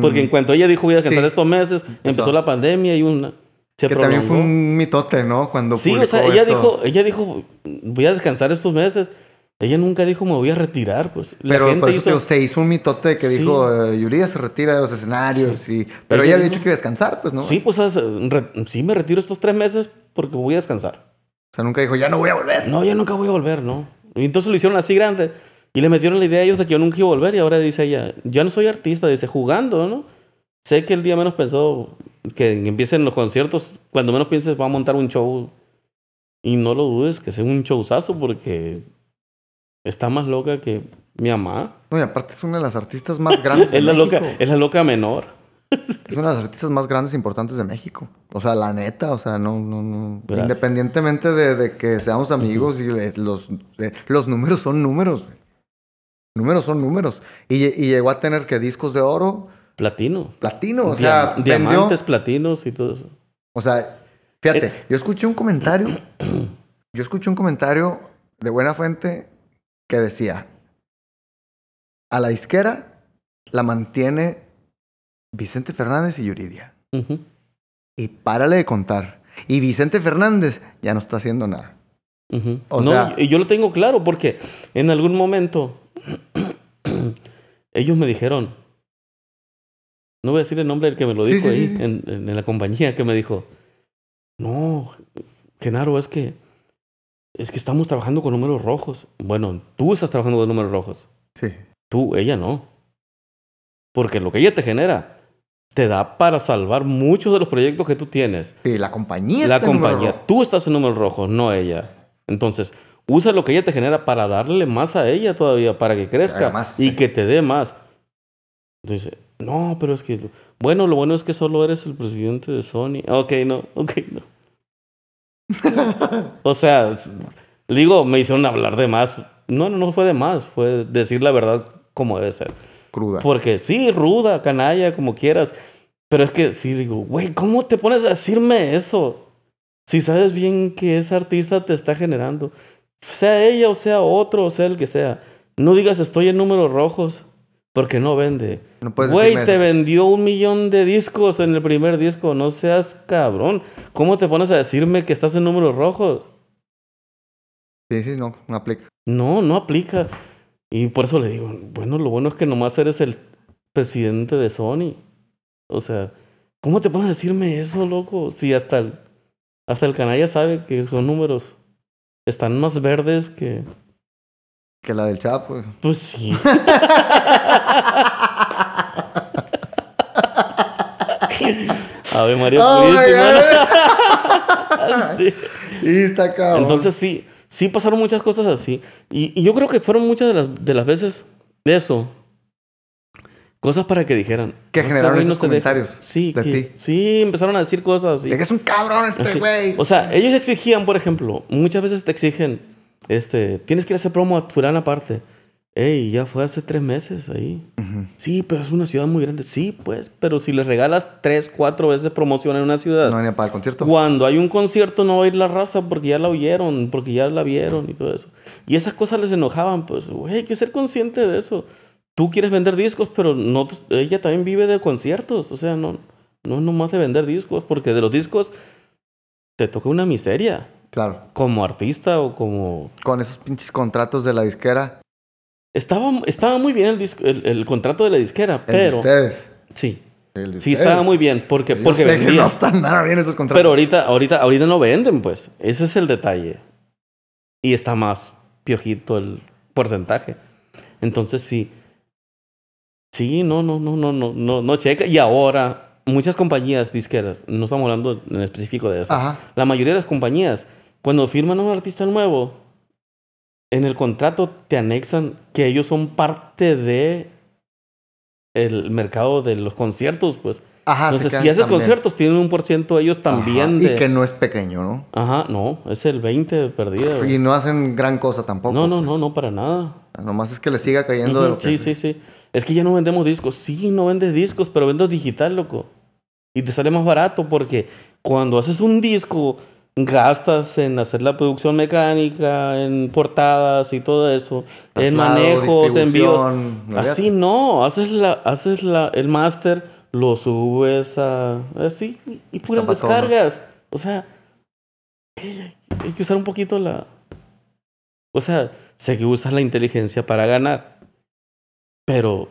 Porque en cuanto ella dijo, voy a descansar Sí. estos meses, empezó la pandemia y una... Se Que también fue prolongó. un mitote, ¿no? Cuando Sí, o sea, ella eso. dijo, ella dijo, voy a descansar estos meses. Ella nunca dijo, me voy a retirar, pues. La Pero gente por eso hizo... se hizo un mitote que Sí. dijo, eh, Yuridia se retira de los escenarios y... Pero Ella ella había dijo- dicho que iba a descansar, pues, ¿no? Sí, pues, sí me retiro estos tres meses porque voy a descansar. O sea, nunca dijo, ya no voy a volver. No, ya nunca voy a volver, ¿no? Y entonces lo hicieron así grande. Y le metieron la idea a ellos de que yo nunca iba a volver. Y ahora dice ella, ya no soy artista, dice, jugando, ¿no? Sé que el día menos pensado que empiecen los conciertos, cuando menos pienses va a montar un show. Y no lo dudes que sea un showzazo porque está más loca que mi mamá. No, y aparte es una de las artistas más grandes de Es la, México. loca, es la loca menor. Es una de las artistas más grandes e importantes de México. O sea, la neta, o sea, no, no, no. Gracias. Independientemente de, de que seamos amigos y eh, los, eh, los números son números. güey. Números son números. Y, lle- y llegó a tener que discos de oro, Platino. platino. O sea, Diam- vendió. diamantes, platinos y todo eso. O sea, fíjate, Eh. yo escuché un comentario. yo escuché un comentario de buena fuente que decía: A la disquera la mantiene Vicente Fernández y Yuridia. Y párale de contar. Y Vicente Fernández ya no está haciendo nada. Ujú. O no, sea- y yo lo tengo claro porque en algún momento ellos me dijeron, no voy a decir el nombre del que me lo Sí, dijo sí, ahí sí. En, la compañía que me dijo, no, Genaro, es que es que estamos trabajando con números rojos. Bueno, tú estás trabajando con números rojos. Sí. Tú, ella no. Porque lo que ella te genera te da para salvar muchos de los proyectos que tú tienes. Sí, la compañía La está en número compañía. rojo. Tú estás en número rojo, no ella. Entonces, usa lo que ella te genera para darle más a ella todavía, para que crezca más, y sí. que te dé más. Entonces, no, pero es que, bueno, lo bueno es que solo eres el presidente de Sony. Ok, no, ok, no. o sea, digo, me hicieron hablar de más. No, no, no fue de más, fue decir la verdad como debe ser. Cruda. Porque sí, ruda, canalla, como quieras. Pero es que sí digo, güey, ¿cómo te pones a decirme eso? Si sabes bien que ese artista te está generando. Sea ella o sea otro, o sea el que sea. No digas estoy en números rojos. Porque no vende. No Güey, te eso. vendió un millón de discos en el primer disco. No seas cabrón. ¿Cómo te pones a decirme que estás en números rojos? Sí, sí, no, no aplica. No, no aplica. Y por eso le digo, bueno, lo bueno es que nomás eres el presidente de Sony. O sea, ¿cómo te pones a decirme eso, loco? Si hasta el, hasta el canalla sabe que son números. Están más verdes que... Que la del Chapo. Pues sí. Ave María Oh, Purísima. Sí. Y está cabrón. Entonces sí, sí pasaron muchas cosas así. Y, y yo creo que fueron muchas de las, de las veces de eso. Cosas para que dijeran. Que "Este generaron güey no esos se deja". comentarios Sí, de que- ti. sí, empezaron a decir cosas así. De que es un cabrón este güey. O sea, ellos exigían, por ejemplo, muchas veces te exigen, este, tienes que ir a hacer promo a Turán aparte. Ey, ya fue hace tres meses ahí. Sí, pero es una ciudad muy grande. Sí, pues, pero si les regalas tres, cuatro veces promoción en una ciudad. No venía para el concierto. Cuando hay un concierto no va a ir la raza porque ya la oyeron, porque ya la vieron y todo eso. Y esas cosas les enojaban, pues, güey, hay que ser consciente de eso. Tú quieres vender discos, pero no, ella también vive de conciertos. O sea, no, no es nomás de vender discos, porque de los discos te toca una miseria. Claro. Como artista o como... Con esos pinches contratos de la disquera. Estaba, estaba muy bien el, disco, el, el contrato de la disquera, El pero... de ustedes. Sí. El de Sí, ustedes. estaba muy bien, porque, Yo porque sé que no están nada bien esos contratos. Pero ahorita, ahorita, ahorita no venden, pues. Ese es el detalle. Y está más piojito el porcentaje. Entonces sí. Sí, no, no, no, no, no, no, no checa. Y ahora, muchas compañías disqueras, no estamos hablando en específico de eso. Ajá. La mayoría de las compañías, cuando firman a un artista nuevo, en el contrato te anexan que ellos son parte de el mercado de los conciertos, pues. Ajá. Entonces, si haces también. conciertos, tienen un por ciento ellos también Ajá, de... Y que no es pequeño, ¿no? Ajá, no, es el 20 de perdida. güey. Y no hacen gran cosa tampoco. No, no, pues. no, no, para nada. Nomás es que le siga cayendo de lo Ujú, que Sí, sí, sí. Es que ya no vendemos discos. Sí, no vendes discos, pero vendes digital, loco. Y te sale más barato porque cuando haces un disco, gastas en hacer la producción mecánica, en portadas y todo eso, en manejos, envíos. Así no, haces la, haces la, el máster, lo subes a así y puras pa' todo, ¿no? descargas. O sea, hay que usar un poquito la. O sea, sé que usas la inteligencia para ganar, pero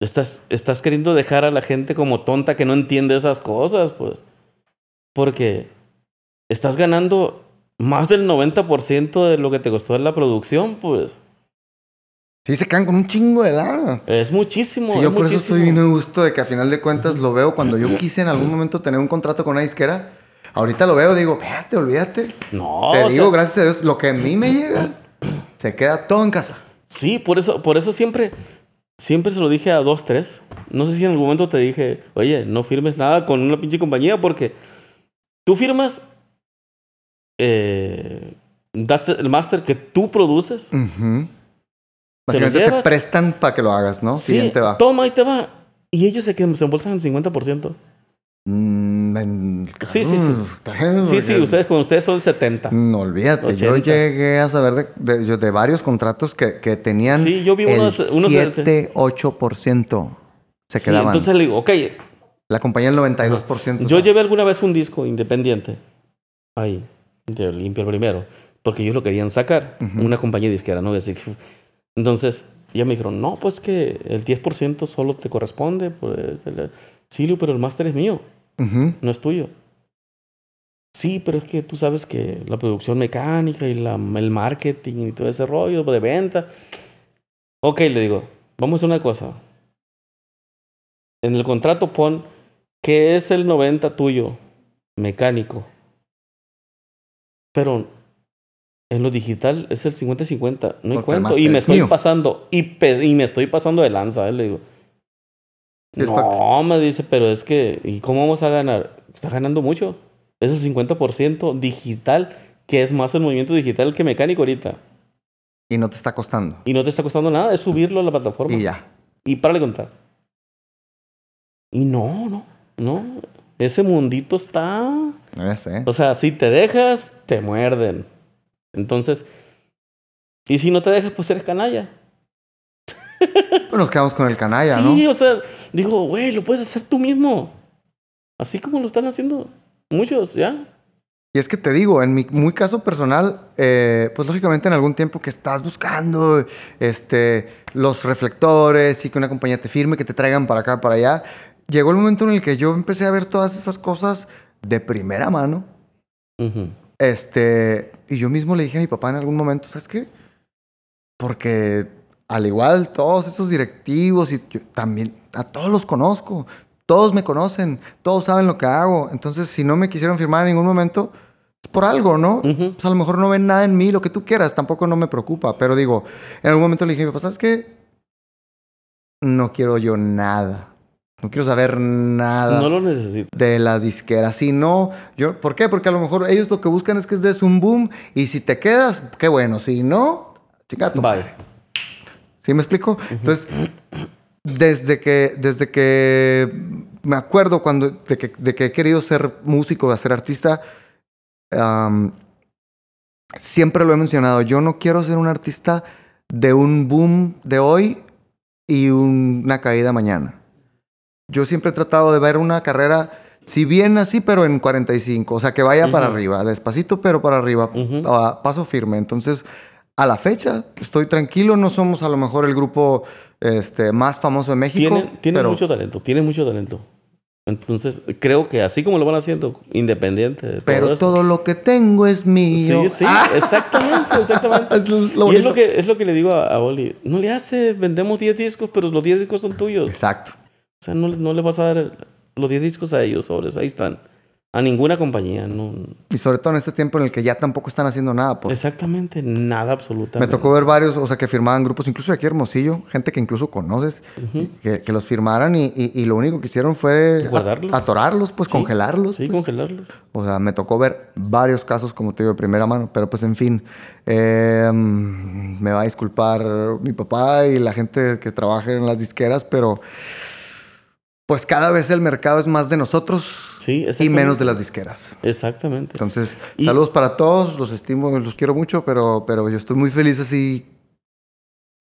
estás, estás queriendo dejar a la gente como tonta que no entiende esas cosas, pues. Porque estás ganando más del 90% de lo que te costó la producción, pues. Sí, se quedan con un chingo de lana. Es muchísimo. Sí, es yo por eso estoy bien gusto de que a final de cuentas lo veo cuando yo quise en algún momento tener un contrato con una disquera. Ahorita lo veo, digo, espérate, olvídate. No, Te digo, sea, gracias a Dios, lo que a mí me llega, se queda todo en casa. Sí, por eso, por eso siempre, siempre se lo dije a dos, tres. No sé si en algún momento te dije, oye, no firmes nada con una pinche compañía porque tú firmas, eh, das el máster que tú produces. Ujú. ¿Se lo Básicamente te prestan para que lo hagas, ¿no? Sí, Siguiente va. toma y te va. Y ellos se, se embolsan el 50%. Mm, en- Sí, sí, sí. Sí, sí, ustedes con ustedes son el 70. No, olvídate. Yo 80. llegué a saber de, de- yo de varios contratos que, que tenían Sí, yo vi el unos- unos de- 7, 8% se Sí, quedaban. entonces le digo, ok, La compañía el 92%. Yo o sea, llevé alguna vez un disco independiente. Ahí, de limpio el primero. Porque ellos lo querían sacar. Una compañía disquera, ¿no? Entonces, ya me dijeron, no, pues que el 10% solo te corresponde. Pues, el- sí, Lu, pero el máster es mío, no es tuyo. Sí, pero es que tú sabes que la producción mecánica y la, el marketing y todo ese rollo de venta. Ok, le digo, vamos a hacer una cosa. En el contrato pon que es el 90 tuyo, mecánico. Pero en lo digital es el 50-50, no hay cuento. Y me es estoy mío. pasando, y, y me estoy pasando de lanza, eh, le digo. No, me dice, pero es que, ¿y cómo vamos a ganar? Está ganando mucho. Es el 50% digital, que es más el movimiento digital que mecánico ahorita. Y no te está costando. Y no te está costando nada, es subirlo a la plataforma. Y ya. Y para de contar. Y no, no, no. Ese mundito está. No sé. O sea, si te dejas, te muerden. Entonces. Y si no te dejas, pues eres canalla. Pues nos quedamos con el canalla, sí, ¿no? o sea, digo, güey, lo puedes hacer tú mismo. Así como lo están haciendo muchos, ¿ya? Y es que te digo, en mi muy caso personal, eh, pues lógicamente en algún tiempo que estás buscando este, los reflectores y que una compañía te firme, que te traigan para acá, para allá, llegó el momento en el que yo empecé a ver todas esas cosas de primera mano. Ujú. Este, y yo mismo le dije a mi papá en algún momento, ¿sabes qué? Porque al igual todos esos directivos y yo también a todos los conozco, todos me conocen, todos saben lo que hago. Entonces, si no me quisieron firmar en ningún momento, es por algo, ¿no? Pues a lo mejor no ven nada en mí, lo que tú quieras, tampoco no me preocupa. Pero digo, en algún momento le dije papá, ¿sabes qué? No quiero yo nada. No quiero saber nada No lo necesito. de la disquera. Si no, yo, ¿por qué? Porque a lo mejor ellos lo que buscan es que es des un boom y si te quedas, qué bueno. Si no, chica, tu madre. ¿Sí me explico? Entonces, desde que, desde que me acuerdo cuando, de que, de que he querido ser músico, ser artista, siempre lo he mencionado. Yo no quiero ser un artista de un boom de hoy y una caída mañana. Yo siempre he tratado de ver una carrera, si bien así, pero en 45. O sea, que vaya para arriba, despacito, pero para arriba, a paso firme. Entonces, a la fecha, estoy tranquilo. No somos a lo mejor el grupo este, más famoso de México. Tienen, tienen pero- mucho talento, tienen mucho talento. Entonces, creo que así como lo van haciendo, independiente de todo Pero eso. todo lo que tengo es mío. Sí, sí, Ah, exactamente, exactamente. es lo y es lo, que, es lo que le digo a, a Oli. No le hace, vendemos 10 discos, pero los 10 discos son tuyos. Exacto. O sea, no, no le vas a dar los 10 discos a ellos, sobres, ahí están. A ninguna compañía, no. Y sobre todo en este tiempo en el que ya tampoco están haciendo nada. Pues. Exactamente, nada absolutamente. Me tocó ver varios, o sea, que firmaban grupos, incluso aquí Hermosillo, gente que incluso conoces, que, que los firmaran y, y- y lo único que hicieron fue Guardarlos. atorarlos, pues Sí, congelarlos. Sí, pues. congelarlos. O sea, me tocó ver varios casos, como te digo, de primera mano, pero pues en fin, eh, mm, me va a disculpar mi papá y la gente que trabaja en las disqueras, pero pues cada vez el mercado es más de nosotros Sí, y menos de las disqueras. Exactamente. Entonces, Y- saludos para todos, los estimo, los quiero mucho, pero, pero yo estoy muy feliz así,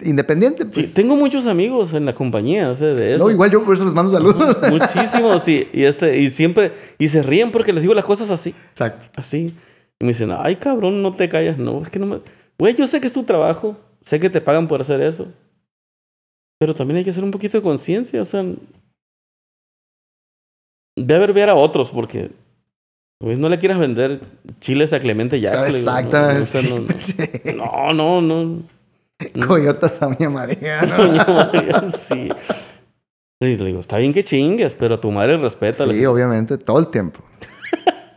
independiente. Pues. Sí, tengo muchos amigos en la compañía, o sea, de eso. no, igual yo por eso les mando saludos. Muchísimos, y, y, este, y siempre, y se ríen porque les digo las cosas así, Exacto. así. Y me dicen, ay cabrón, no te callas, no, es que no me... Güey, yo sé que es tu trabajo, sé que te pagan por hacer eso, pero también hay que hacer un poquito de conciencia, o sea... A ver, a otros, porque... güey, no le quieras vender chiles a Clemente Jackson. Exacto. No, o sea, no, no, no, no, no. Coyotas a mi María. ¿no? Doña María, sí. Y le digo, está bien que chingues, pero a tu madre respeta. Sí, obviamente, todo el tiempo.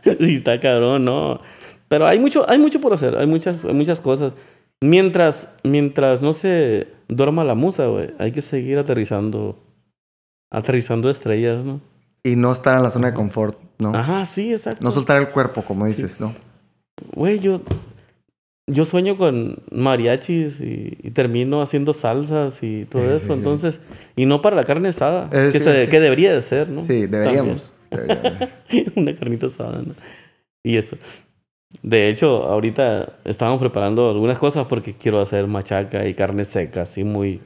Sí, está cabrón, ¿no? Pero hay mucho, hay mucho por hacer, hay muchas, hay muchas cosas. Mientras, mientras no se duerma la musa, güey, hay que seguir aterrizando, aterrizando estrellas, ¿no? Y no estar en la zona de confort, ¿no? Ajá, sí, exacto. No soltar el cuerpo, como dices, ¿no? Güey, yo, yo sueño con mariachis y, y termino haciendo salsas y todo Sí, eso, sí, sí. entonces, y no para la carne asada, Eh, que, sí, se- sí. que debería de ser, ¿no? Sí, deberíamos. Deberíamos. una carnita asada, ¿no? Y eso. De hecho, ahorita estamos preparando algunas cosas porque quiero hacer machaca y carne seca, así muy,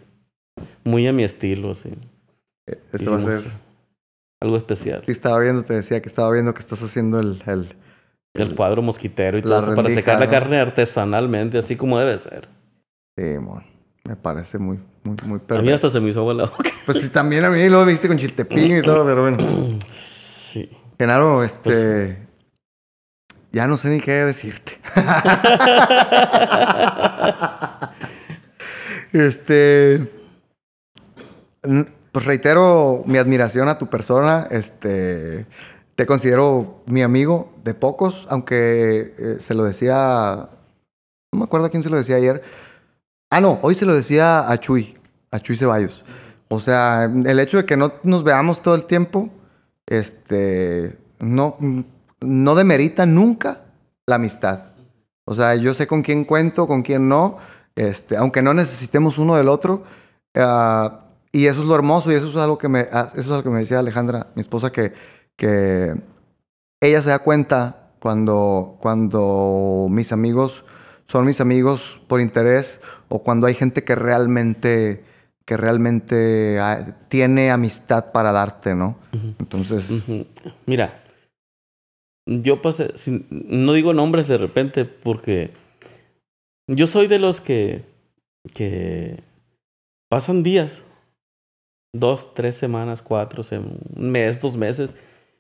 muy a mi estilo, así. Eso va a ser. Algo especial. Sí, estaba viendo, te decía que estaba viendo que estás haciendo el. el- El cuadro mosquitero y todo eso para secar la carne artesanalmente, así como debe ser. Sí, mon. Me parece muy, muy, muy A mí hasta se me hizo agua en la boca. Pues sí, también a mí lo viste con chiltepín y todo, pero bueno. Sí. Genaro, este. Pues Ya no sé ni qué decirte. este. Pues reitero mi admiración a tu persona. Este. Te considero mi amigo de pocos, aunque eh, se lo decía. No me acuerdo a quién se lo decía ayer. Ah, no, hoy se lo decía a Chuy, a Chuy Ceballos. O sea, el hecho de que no nos veamos todo el tiempo, este, no, no demerita nunca la amistad. O sea, yo sé con quién cuento, con quién no, este, aunque no necesitemos uno del otro. ah, y eso es lo hermoso y eso es algo que me, ah, eso es algo que me decía Alejandra, mi esposa, que, que ella se da cuenta cuando, cuando mis amigos son mis amigos por interés o cuando hay gente que realmente que realmente ah, tiene amistad para darte, ¿no? Entonces. Mira, yo pasé, sin- no digo nombres de repente porque yo soy de los que, que pasan días, dos, tres semanas, cuatro, un mes, dos meses,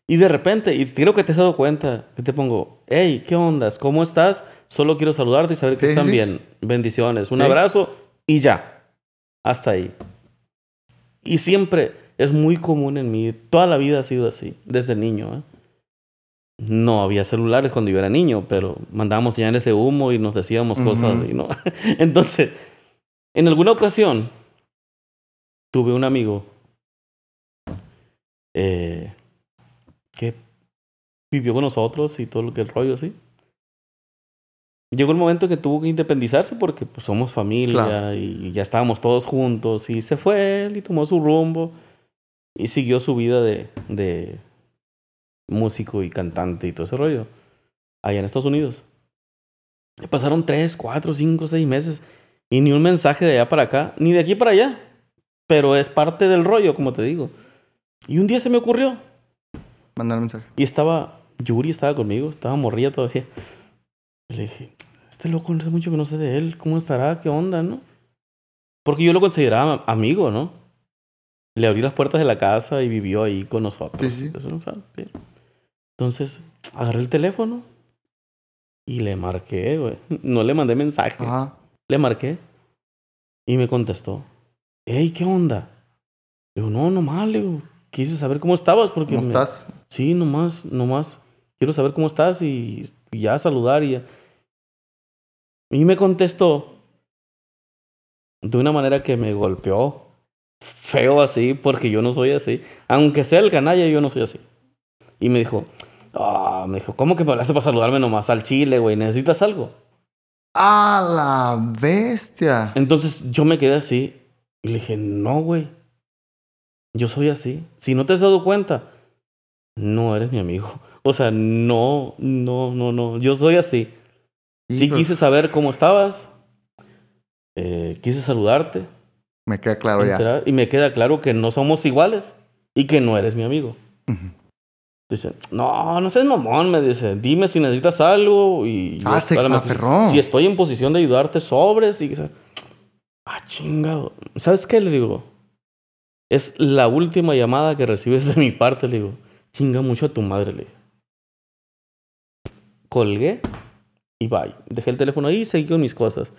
y de repente, y creo que te has dado cuenta, que te pongo, hey, ¿qué ondas? ¿Cómo estás? Solo quiero saludarte y saber que Sí, están sí. bien. Bendiciones, un Sí. abrazo y ya. Hasta ahí. Y siempre es muy común en mí, toda la vida ha sido así, desde niño. ¿eh? No había celulares cuando yo era niño, pero mandábamos señales de humo y nos decíamos cosas así, ¿no? Entonces, en alguna ocasión, tuve un amigo eh, que vivió con nosotros y todo lo que el rollo así. llegó el momento que tuvo que independizarse porque pues, somos familia Claro. y ya estábamos todos juntos y se fue él y tomó su rumbo y siguió su vida de, de músico y cantante y todo ese rollo allá en Estados Unidos. Pasaron tres, cuatro, cinco, seis meses y ni un mensaje de allá para acá, ni de aquí para allá. Pero es parte del rollo, como te digo. Y un día se me ocurrió Mandar mensaje. y estaba, Yuri estaba conmigo, estaba morrilla todavía. Y le dije, este loco no hace mucho que no sé de él, ¿cómo estará? ¿Qué onda, no? Porque yo lo consideraba amigo, ¿no? Le abrí las puertas de la casa y vivió ahí con nosotros. Sí, sí. Eso no Entonces, agarré el teléfono y le marqué, güey. No le mandé mensaje. Ajá. Le marqué y me contestó. Hey, ¿qué onda? Le digo, no, nomás, le digo, quise saber cómo estabas porque ¿Cómo me- estás? Sí, nomás, nomás. Quiero saber cómo estás y, y ya saludar y ya. Y me contestó de una manera que me golpeó feo así, porque yo no soy así. Aunque sea el canalla, yo no soy así. Y me dijo, ah, me dijo, ¿cómo que me hablaste para saludarme nomás al chile, güey? ¿Necesitas algo? ¡A la bestia! Entonces yo me quedé así y le dije, no, güey. Yo soy así. Si no te has dado cuenta, no eres mi amigo. O sea, no, no, no, no. Yo soy así. Sí Hijo, quise saber cómo estabas. eh, quise saludarte. Me queda claro ya. y me queda claro que no somos iguales y que no eres mi amigo. Dice, no, no seas mamón, me dice. Dime si necesitas algo y... yo Ah, se aferró. Si estoy en posición de ayudarte, sobres y... Ah, chingado. ¿Sabes qué le digo? Es la última llamada que recibes de mi parte, le digo. Chinga mucho a tu madre, le digo. Colgué y bye. Dejé el teléfono ahí y seguí con mis cosas.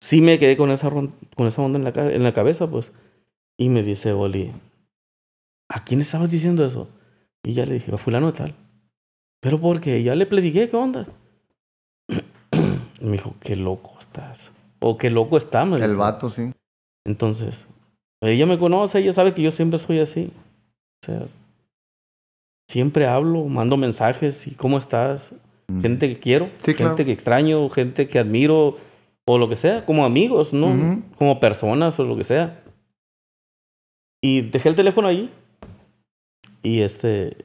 Sí me quedé con esa, con esa onda en la, en la cabeza, pues. Y me dice Oli, ¿a quién estabas diciendo eso? Y ya le dije, a fulano de tal. ¿Pero por qué? Ya le platiqué, ¿qué onda? Me dijo, qué loco estás. O qué loco está, me El dice. vato, sí. Entonces, ella me conoce, ella sabe que yo siempre soy así. O sea, siempre hablo, mando mensajes y cómo estás. Gente que quiero, Sí, gente claro. que extraño, gente que admiro o lo que sea, como amigos, ¿no? Como personas o lo que sea. Y dejé el teléfono ahí. Y este,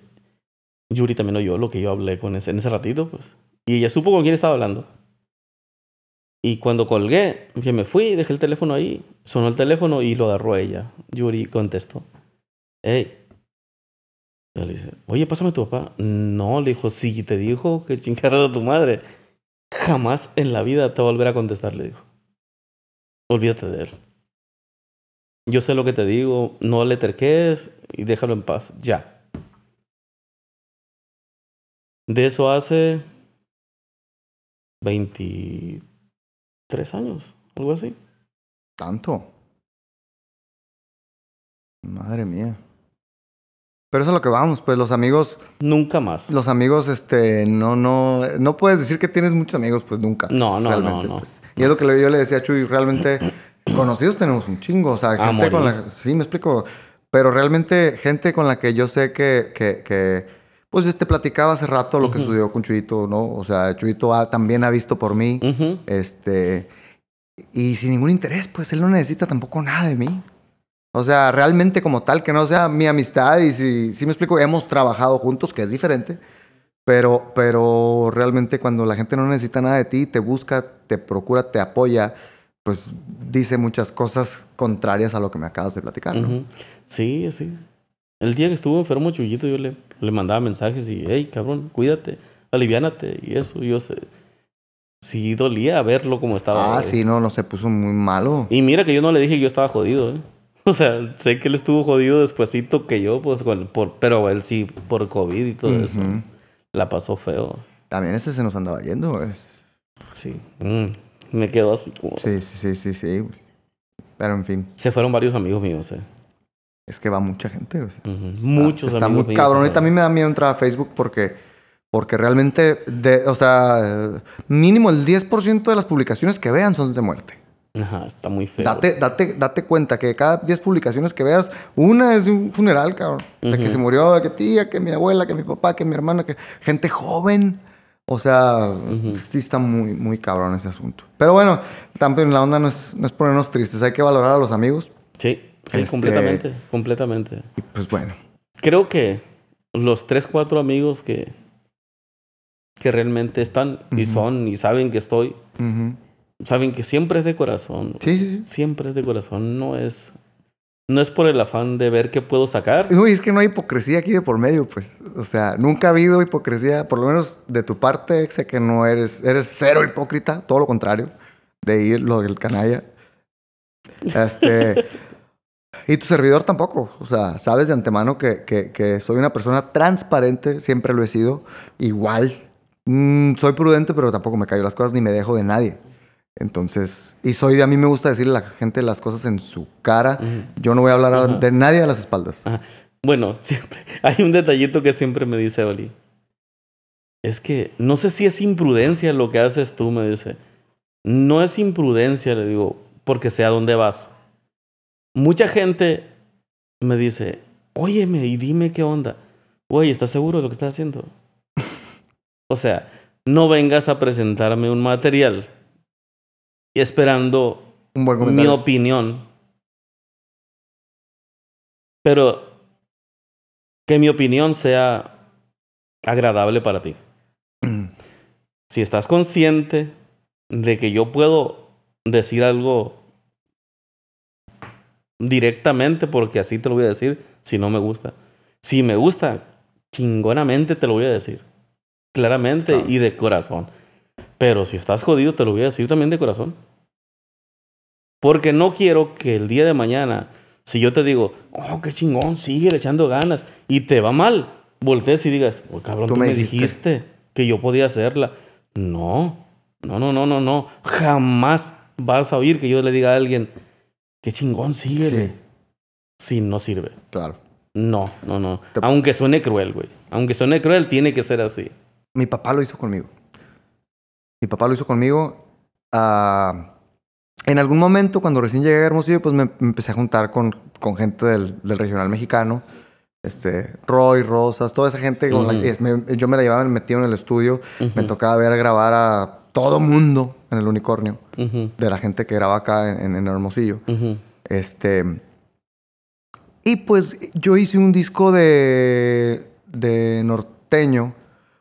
Yuri también oyó lo que yo hablé con ese, en ese ratito, pues. Y ella supo con quién estaba hablando. Y cuando colgué, que me fui, dejé el teléfono ahí, sonó el teléfono y lo agarró ella. Yuri contestó. Hey. Le dice, oye, pásame tu papá. No, le dijo, si te dijo que chingaras a tu madre, jamás en la vida te va a volver a contestar, le dijo. Olvídate de él. Yo sé lo que te digo, no le terques y déjalo en paz, ya. De eso hace 23 años, algo así. Tanto. Madre mía. Pero eso es a lo que vamos, pues los amigos, Nunca más. los amigos, este, no, no, no puedes decir que tienes muchos amigos, pues nunca. No, no, no, no. pues. Y es lo que yo le decía a Chuy, realmente conocidos tenemos un chingo, o sea, gente con la, sí, me explico, pero realmente gente con la que yo sé que, que, que pues este platicaba hace rato lo que Ujú. sucedió con Chuyito, ¿no? O sea, Chuyito ha- también ha visto por mí, Ujú. este, y sin ningún interés, pues él no necesita tampoco nada de mí. O sea, realmente como tal, que no sea mi amistad y si, si me explico, hemos trabajado juntos, que es diferente, pero, pero realmente cuando la gente no necesita nada de ti, te busca, te procura, te apoya, pues dice muchas cosas contrarias a lo que me acabas de platicar, ¿no? Ujú. Sí, sí. El día que estuvo enfermo Chuyito, yo le, le mandaba mensajes y, hey, cabrón, cuídate, aliviánate y eso. Yo sé. Sí, dolía verlo como estaba. Ah, sí, no, no, se puso muy malo. Y mira que yo no le dije que yo estaba jodido, ¿eh? O sea, sé que él estuvo jodido despuesito que yo, pues, con- por, pero él sí, por COVID y todo eso. La pasó feo. También ese se nos andaba yendo, güey. Sí. Mm, Me quedó así como... Sí, sí, sí, sí, sí. Pero en fin, Se fueron varios amigos míos, ¿eh? Es que va mucha gente, güey. Ujú. Muchos Está amigos muy míos. cabrón. Ahorita a mí me da miedo entrar a Facebook porque, porque realmente, de, o sea, mínimo el 10% de las publicaciones que vean son de muerte. Ajá, está muy feo. Date, date, date cuenta que cada 10 publicaciones que veas, una es de un funeral, cabrón. De que se murió, de que tía, que mi abuela, que mi papá, que mi hermana, que gente joven. O sea, sí está muy, muy cabrón ese asunto. Pero bueno, también la onda no es, no es ponernos tristes. Hay que valorar a los amigos. Sí, sí, Este- completamente, completamente. Y pues bueno. Creo que los tres, cuatro amigos que, que realmente están y son y saben que estoy, saben que siempre es de corazón. Sí, sí, sí. Siempre es de corazón. No es, no es por el afán de ver qué puedo sacar. Uy, es que no hay hipocresía aquí de por medio, pues. O sea, nunca ha habido hipocresía, por lo menos de tu parte, sé que no eres, eres cero hipócrita, todo lo contrario, de ir lo del canalla. Este. y tu servidor tampoco. O sea, sabes de antemano que, que- que soy una persona transparente, siempre lo he sido. Igual. Mm, soy prudente, pero tampoco me callo las cosas ni me dejo de nadie. Entonces, y soy de a mí me gusta decirle a la gente las cosas en su cara. Yo no voy a hablar Ajá. de nadie a las espaldas. Ajá. Bueno, siempre hay un detallito que siempre me dice Oli. Es que no sé si es imprudencia lo que haces tú, me dice. No es imprudencia, le digo, porque sé a dónde vas. Mucha gente me dice, óyeme y dime qué onda. Güey, ¿estás seguro de lo que estás haciendo? o sea, no vengas a presentarme un material esperando Un buen mi opinión. Pero que mi opinión sea agradable para ti. Mm. Si estás consciente de que yo puedo decir algo directamente, porque así te lo voy a decir, si no me gusta. Si me gusta, chingonamente te lo voy a decir. Claramente y de corazón. Pero si estás jodido, te lo voy a decir también de corazón. Porque no quiero que el día de mañana, si yo te digo, oh, qué chingón, sigue echando ganas, y te va mal, voltees y digas, oh, cabrón, Tú me dijiste". dijiste. que yo podía hacerla. No, no, no, no, no, no. Jamás vas a oír que yo le diga a alguien, qué chingón, síguele. Sí. No sirve. Claro. No, no, no. Te- Aunque suene cruel, güey. Aunque suene cruel, tiene que ser así. Mi papá lo hizo conmigo. Mi papá lo hizo conmigo. ah, en algún momento, cuando recién llegué a Hermosillo, pues me, me empecé a juntar con, con gente del, del regional mexicano. Este, Roy, Rosas, toda esa gente. con la Ujú. que es- me- yo me la llevaba metido en el estudio. Me tocaba ver grabar a todo mundo en el unicornio. De la gente que graba acá en, Hermosillo. Este. Y pues yo hice un disco de, de norteño,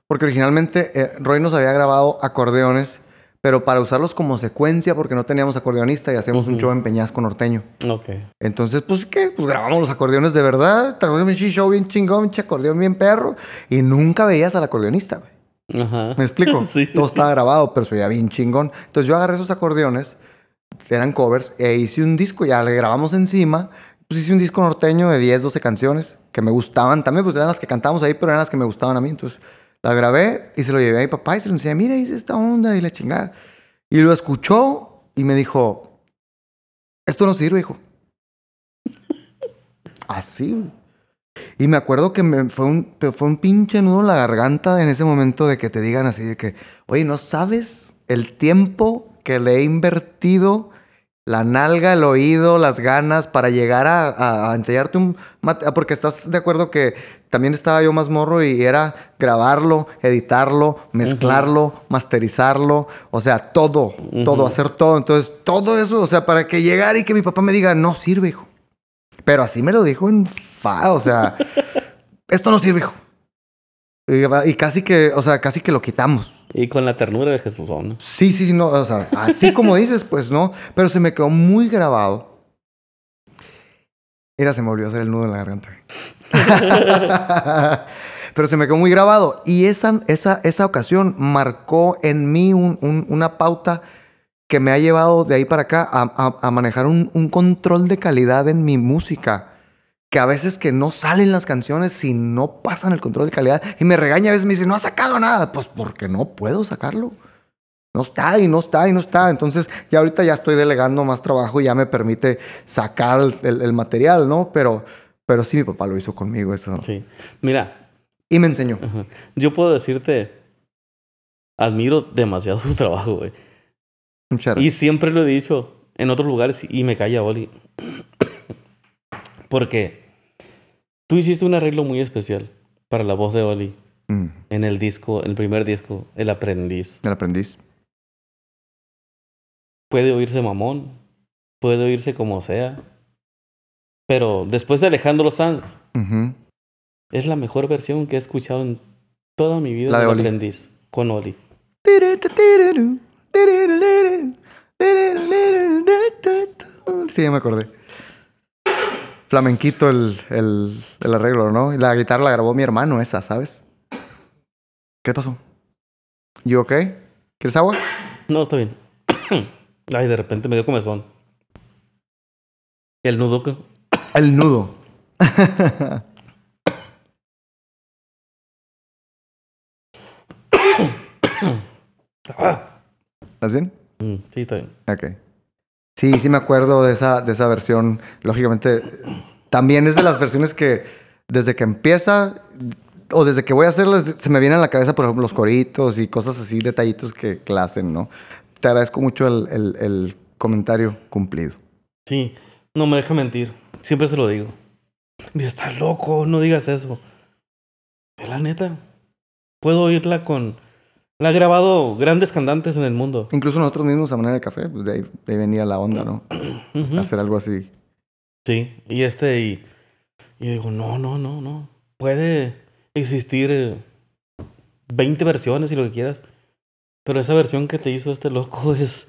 porque originalmente eh, Roy nos había grabado acordeones, pero para usarlos como secuencia, porque no teníamos acordeonista y hacemos un Ujú. show en Peñasco norteño. Ok. Entonces, pues, ¿qué? Pues grabamos los acordeones de verdad, traemos un show bien chingón, un acordeón bien perro, y nunca veías al acordeonista, güey. Ajá. ¿Me explico? Sí, Todo sí. estaba grabado, pero se veía bien chingón. Entonces yo agarré esos acordeones, eran covers, e hice un disco, ya le grabamos encima. Pues hice un disco norteño de 10, 12 canciones que me gustaban también, pues eran las que cantábamos ahí, pero eran las que me gustaban a mí. Entonces las grabé y se lo llevé a mi papá y se lo enseñé, mira, hice esta onda y la chingada. Y lo escuchó y me dijo, esto no sirve, hijo. Así. Y me acuerdo que me fue un, fue un pinche nudo en la garganta en ese momento de que te digan así de que, oye, ¿no sabes el tiempo que le he invertido, la nalga, el oído, las ganas para llegar a, a- a enseñarte un... ah, Porque estás de acuerdo que también estaba yo más morro y era grabarlo, editarlo, mezclarlo, masterizarlo, o sea, todo, todo, hacer todo. Entonces, todo eso, o sea, para que llegara y que mi papá me diga, no sirve, hijo. Pero así me lo dijo en fa, o sea, esto no sirve, hijo. Y, y casi que, o sea, casi que lo quitamos. Y con la ternura de Jesús, ¿no? Sí, sí, sí, no, o sea, así como dices, pues no, pero se me quedó muy grabado. Mira, se me volvió a hacer el nudo en la garganta. pero se me quedó muy grabado. Y esa, esa, esa ocasión marcó en mí un- un- una pauta que me ha llevado de ahí para acá a, a- a manejar un, un control de calidad en mi música. Que a veces que no salen las canciones si no pasan el control de calidad. Y me regaña a veces me dice, no has sacado nada. Pues porque no puedo sacarlo. No está y no está y no está. Entonces ya ahorita ya estoy delegando más trabajo y ya me permite sacar el, el- el material, ¿no? Pero, pero sí mi papá lo hizo conmigo eso. Sí. Mira, Y me enseñó. ajá, yo puedo decirte, admiro demasiado su trabajo, güey. Muchas Y siempre lo he dicho en otros lugares y me calla Oli. Porque tú hiciste un arreglo muy especial para la voz de Oli. Mm, en el disco, el primer disco, El Aprendiz. El aprendiz. Puede oírse mamón, puede oírse como sea. Pero después de Alejandro Sanz, es la mejor versión que he escuchado en toda mi vida La de Oli. Aprendiz. Con Oli. Sí, ya me acordé. Flamenquito el, el, el arreglo, ¿no? Y la guitarra la grabó mi hermano esa, ¿sabes? ¿Qué pasó? ¿You okay? ¿Quieres agua? No, está bien. Ay, de repente me dio comezón. El nudo que... El nudo. Ah. ¿Estás bien? Mm, sí, está bien. Ok. Sí, sí me acuerdo de esa, de esa versión. Lógicamente, también es de las versiones que desde que empieza o desde que voy a hacerlas, se me vienen a la cabeza, por ejemplo, los coritos y cosas así, detallitos que, que hacen, ¿no? Te agradezco mucho el, el- el comentario cumplido. Sí, no me deja mentir. Siempre se lo digo. Estás loco, no digas eso. Es la neta. Puedo oírla con... La ha grabado grandes cantantes en el mundo. Incluso nosotros mismos a manera de café, pues de ahí, de ahí venía la onda, ¿no? Hacer algo así. Sí, y este, y, y digo, no, no, no, no. Puede existir eh, 20 versiones y lo que quieras. Pero esa versión que te hizo este loco es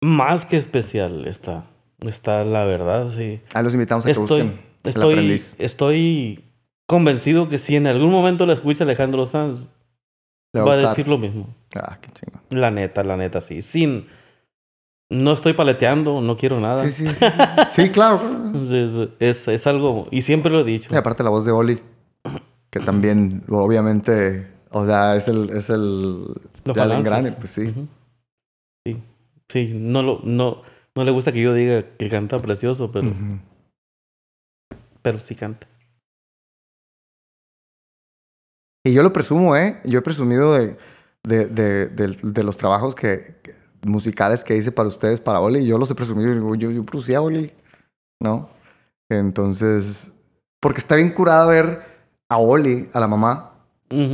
más que especial. Está, está la verdad, sí. Ahí los invitamos a que Estoy, busquen el estoy, aprendiz. estoy convencido que si en algún momento la escucha Alejandro Sanz, Va a decir lo mismo. Ah, qué chingón. La neta, la neta, sí. Sin. No estoy paleteando, no quiero nada. Sí, sí, sí. Sí, claro. Es, es, es algo. Y siempre lo he dicho. Y aparte la voz de Oli, que también, obviamente, o sea, es el, es el, Los ya el balances. engrane, pues sí. Sí, sí, no, lo, no, no le gusta que yo diga que canta precioso, pero, pero sí canta. Y yo lo presumo, ¿eh? Yo he presumido de, de, de, de- los trabajos que, que- musicales que hice para ustedes, para Oli. y Yo los he presumido. Yo, yo producía a Oli, ¿no? Entonces, porque está bien curada ver a Oli, a la mamá.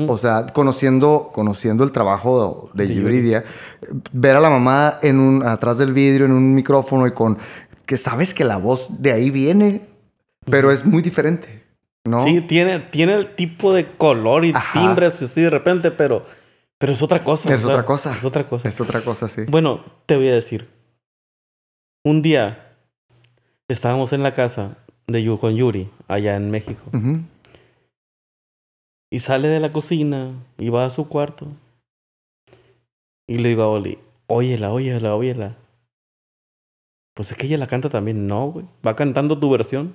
O sea, conociendo, conociendo el trabajo de, De Yuridia, ver a la mamá en un, atrás del vidrio, en un micrófono y con que sabes que la voz de ahí viene, pero es muy diferente, ¿no? Sí, tiene, tiene el tipo de color y Ajá. timbres así de repente, pero, pero es otra cosa. Es otra cosa. Es otra cosa. Es otra cosa, sí. Bueno, te voy a decir. Un día estábamos en la casa de Yu con Yuri, allá en México. Y sale de la cocina y va a su cuarto. Y le digo a Oli, óyela, óyela, óyela. Pues es que ella la canta también. No, güey. Va cantando tu versión.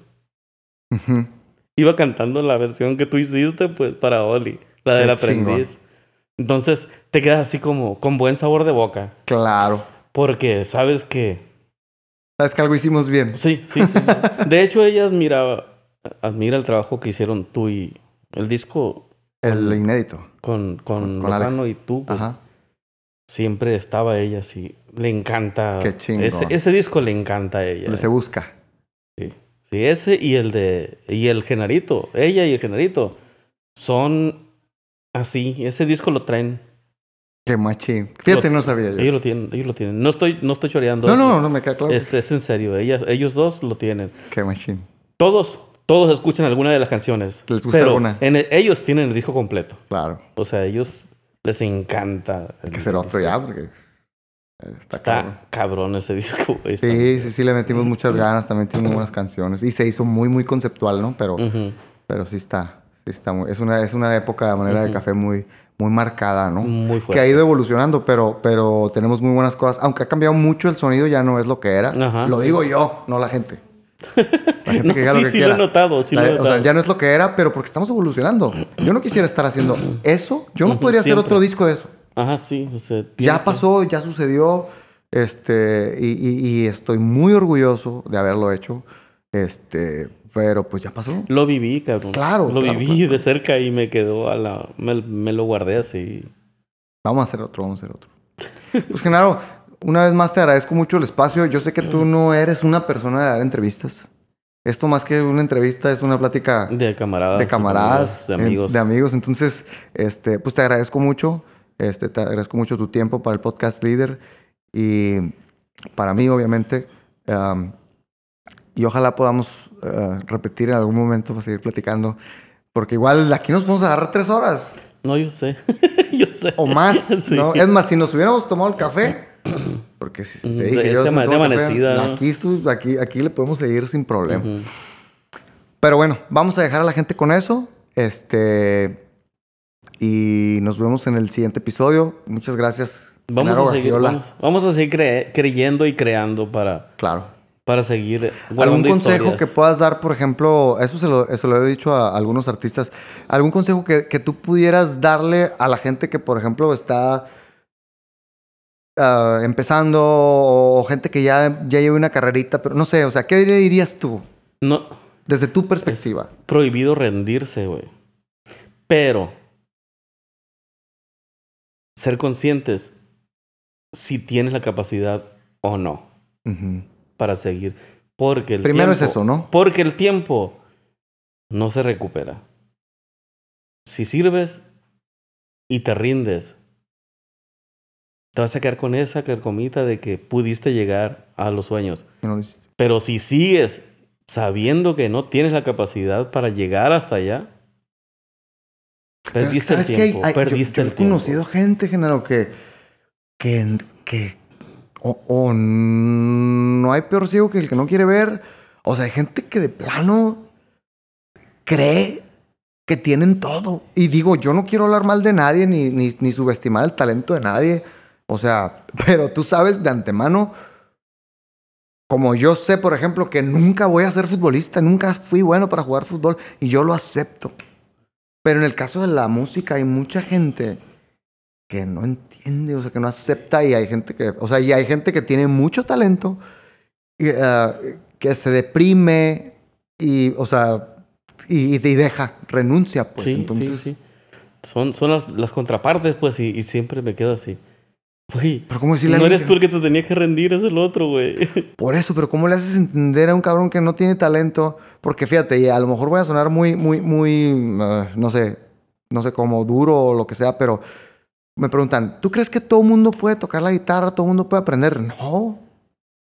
Ujú. Iba cantando la versión que tú hiciste, pues, para Oli. La del aprendiz. Entonces, te quedas así como con buen sabor de boca. Claro. Porque sabes que... Sabes que algo hicimos bien. Sí, sí, sí. De hecho, ella admira, admira el trabajo que hicieron tú y el disco El inédito. con, con. Lozano y tú. Pues, Ajá. siempre estaba ella así. Le encanta. Qué chingón. Ese, ese disco le encanta a ella. Le se busca. Sí. Sí, ese y el de. Y el Genarito. Ella y el Genarito. Son así. Ese disco lo traen. Qué machín. Fíjate, no sabía yo. Ellos lo tienen. Ellos lo tienen. No estoy, no estoy choreando. No, eso. no, no me queda claro. Es, es en serio. Ellas, ellos dos lo tienen. Qué machín. Todos. Todos escuchan alguna de las canciones. Les gusta pero alguna. en el- ellos tienen el disco completo. Claro. O sea, ellos les encanta. El que ser otro disco. ya, porque. Está, Está, cabrón. cabrón. ese disco. güey, está- Sí, sí, sí, le metimos muchas ganas, también tiene muy buenas canciones. Y se hizo muy, muy conceptual, ¿no? Pero, pero sí está, sí está muy, es una, es una época de manera de café muy, muy marcada, ¿no? Muy Que fuerte. ha ido evolucionando, pero, pero tenemos muy buenas cosas. Aunque ha cambiado mucho el sonido, ya no es lo que era. Ajá, lo sí. digo yo, no la gente. La gente No, que diga sí, lo que sí lo he notado, sí La- lo he o sea, notado. ya no es lo que era, pero porque estamos evolucionando. Yo no quisiera estar haciendo eso. Yo no podría hacer otro disco de eso. Ajá, sí. o sea, tiene Ya pasó, ya sucedió. Este, y, y- y estoy muy orgulloso de haberlo hecho. Este, pero pues ya pasó. Lo viví, cabrón. Claro, Lo claro, viví de cerca y me quedó a la... Me, me lo guardé así. Vamos a hacer otro, vamos a hacer otro. Pues Genaro, una vez más te agradezco mucho el espacio. Yo sé que tú no eres una persona de dar entrevistas. Esto más que una entrevista es una plática De camaradas. de camaradas, De amigos. de amigos. Entonces, este, pues te agradezco mucho. Este, te agradezco mucho tu tiempo para el podcast líder y para mí, obviamente. Am, y ojalá podamos eh, repetir en algún momento para seguir platicando. Porque igual aquí nos podemos agarrar tres horas No, yo sé. yo sé. o más, Sí. ¿no? Es más, si nos hubiéramos tomado el café, porque si te dije, es yo de si me ama- tomo de el café, amanecida, ¿no? aquí, aquí, aquí le podemos seguir sin problema. Pero bueno, vamos a dejar a la gente con eso. Este. Y nos vemos en el siguiente episodio. Muchas gracias. Vamos Genaro a seguir, vamos, vamos a seguir cre- creyendo y creando para, Claro. para seguir ¿Algún consejo historias. que puedas dar, por ejemplo? Eso se lo, eso lo he dicho a algunos artistas. ¿Algún consejo que, que tú pudieras darle a la gente que, por ejemplo, está ah, empezando o gente que ya, ya lleva una carrerita, pero no sé, o sea, ¿qué le dirías tú No, desde tu perspectiva? prohibido rendirse, güey. Pero ser conscientes si tienes la capacidad o no para seguir. Porque el Primero es tiempo- eso, ¿no? Porque el tiempo no se recupera. Si sirves y te rindes, te vas a quedar con esa carcomita de que pudiste llegar a los sueños. No lo. Pero si sigues sabiendo que no tienes la capacidad para llegar hasta allá, perdiste el. Hay- tiempo. hay- yo- perdiste yo, el he tiempo. conocido gente, Genaro, que. que. que o, o no hay peor ciego que el que no quiere ver. O sea, hay gente que de plano cree que tienen todo. Y digo, yo no quiero hablar mal de nadie ni, ni, ni subestimar el talento de nadie. O sea, pero tú sabes de antemano. Como yo sé, por ejemplo, que nunca voy a ser futbolista, nunca fui bueno para jugar fútbol y yo lo acepto. Pero en el caso de la música hay mucha gente que no entiende, o sea, que no acepta y hay gente que, o sea, y hay gente que tiene mucho talento y, eh, que se deprime y, o sea, y, y deja, renuncia, pues. sí, Entonces, sí, sí. Son, son las, las contrapartes, pues, y, y siempre me quedo así. Güey, Pero cómo decirle no eres tú el que te tenía que rendir, es el otro, güey. Por eso, pero ¿cómo le haces entender a un cabrón que no tiene talento? Porque fíjate, y a lo mejor voy a sonar muy, muy, muy, ah, no sé, no sé cómo duro o lo que sea, pero me preguntan, ¿tú crees que todo el mundo puede tocar la guitarra, todo el mundo puede aprender? No,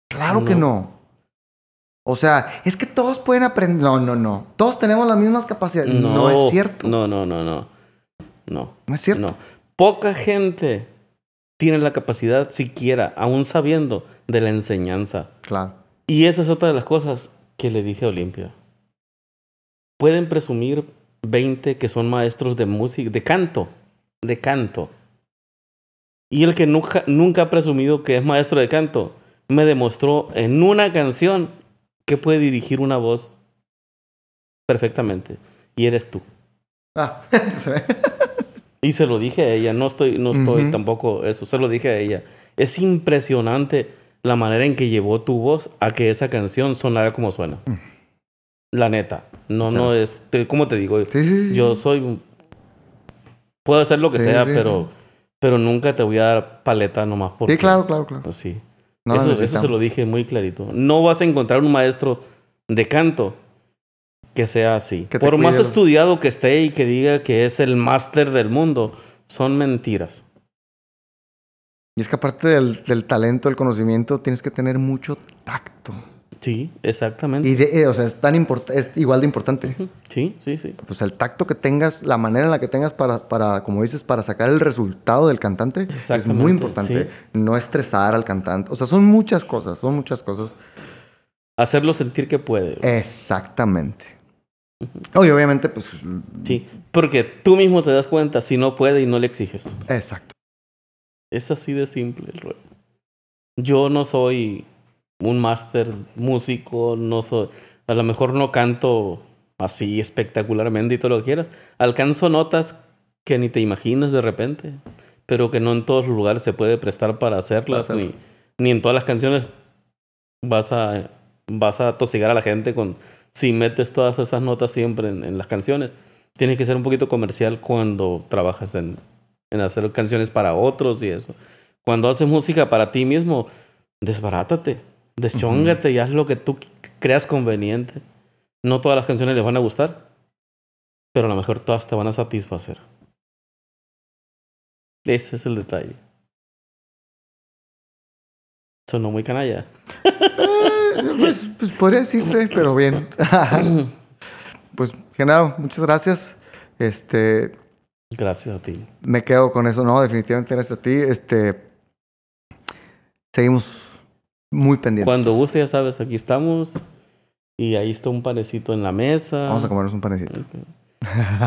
claro que no. O sea, es que todos pueden aprender. No, no, no. Todos tenemos las mismas capacidades. No, es cierto. No, No, no, no, no. No. es cierto. No. Poca gente tiene la capacidad siquiera, aún sabiendo, de la enseñanza. Claro. Y esa es otra de las cosas que le dije a Olimpia. Pueden presumir 20 que son maestros de música, de canto, de canto. Y el que nunca, nunca ha presumido que es maestro de canto, me demostró en una canción que puede dirigir una voz perfectamente. Y eres tú. Ah, se ve. Y se lo dije a ella, no estoy, no estoy tampoco eso, se lo dije a ella. Es impresionante la manera en que llevó tu voz a que esa canción sonara como suena. La neta. No, no es. te- ¿Cómo te digo? Sí, sí, sí. Yo soy. Puedo hacer lo que sea, pero. Pero nunca te voy a dar paleta nomás porque. Sí, claro, claro, claro. Pues sí. No eso, eso se lo dije muy clarito. No vas a encontrar un maestro de canto que sea así. Que Por más estudiado que esté y que diga que es el máster del mundo, son mentiras. Y es que aparte del, del talento, del conocimiento, tienes que tener mucho tacto. Sí, exactamente. Y de, eh, o sea, es tan import- es igual de importante. Sí, sí, sí. Pues el tacto que tengas, la manera en la que tengas para, para como dices, para sacar el resultado del cantante es muy importante. sí. No estresar al cantante. O sea, son muchas cosas, son muchas cosas. Hacerlo sentir que puede. Exactamente. Oye, obviamente, pues. Sí, porque tú mismo te das cuenta si no puede y no le exiges. Exacto. Es así de simple el rollo. Yo no soy un máster músico, no soy, a lo mejor no canto así espectacularmente y todo lo que quieras. Alcanzo notas que ni te imaginas de repente, pero que no en todos los lugares se puede prestar para hacerlas, ni, ni en todas las canciones vas a, vas a tosigar a la gente con si metes todas esas notas siempre en, las canciones. Tienes que ser un poquito comercial cuando trabajas en, en hacer canciones para otros y eso. Cuando haces música para ti mismo, desbarátate, deschóngate y haz lo que tú creas conveniente. No todas las canciones les van a gustar, pero a lo mejor todas te van a satisfacer. Ese es el detalle. Sonó muy canalla. Pues, pues podría decirse, pero bien. pues, Genaro, muchas gracias. Este, Gracias a ti. me quedo con eso, no, definitivamente gracias a ti. Este, seguimos muy pendientes. Cuando guste, ya sabes, aquí estamos. Y ahí está un panecito en la mesa. Vamos a comernos un panecito.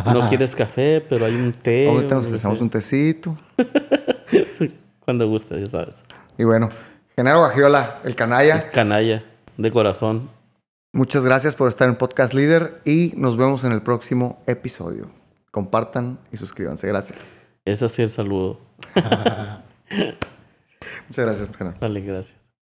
No quieres café, pero hay un té. Ahorita nos sé. un tecito. Cuando guste, ya sabes. Y bueno, Genaro Gagiola, el canalla, Canalla, de corazón. muchas gracias por estar en Podcast Líder y nos vemos en el próximo episodio. Compartan y suscríbanse. Gracias. Ese sí es el saludo. Muchas gracias. Dale, gracias.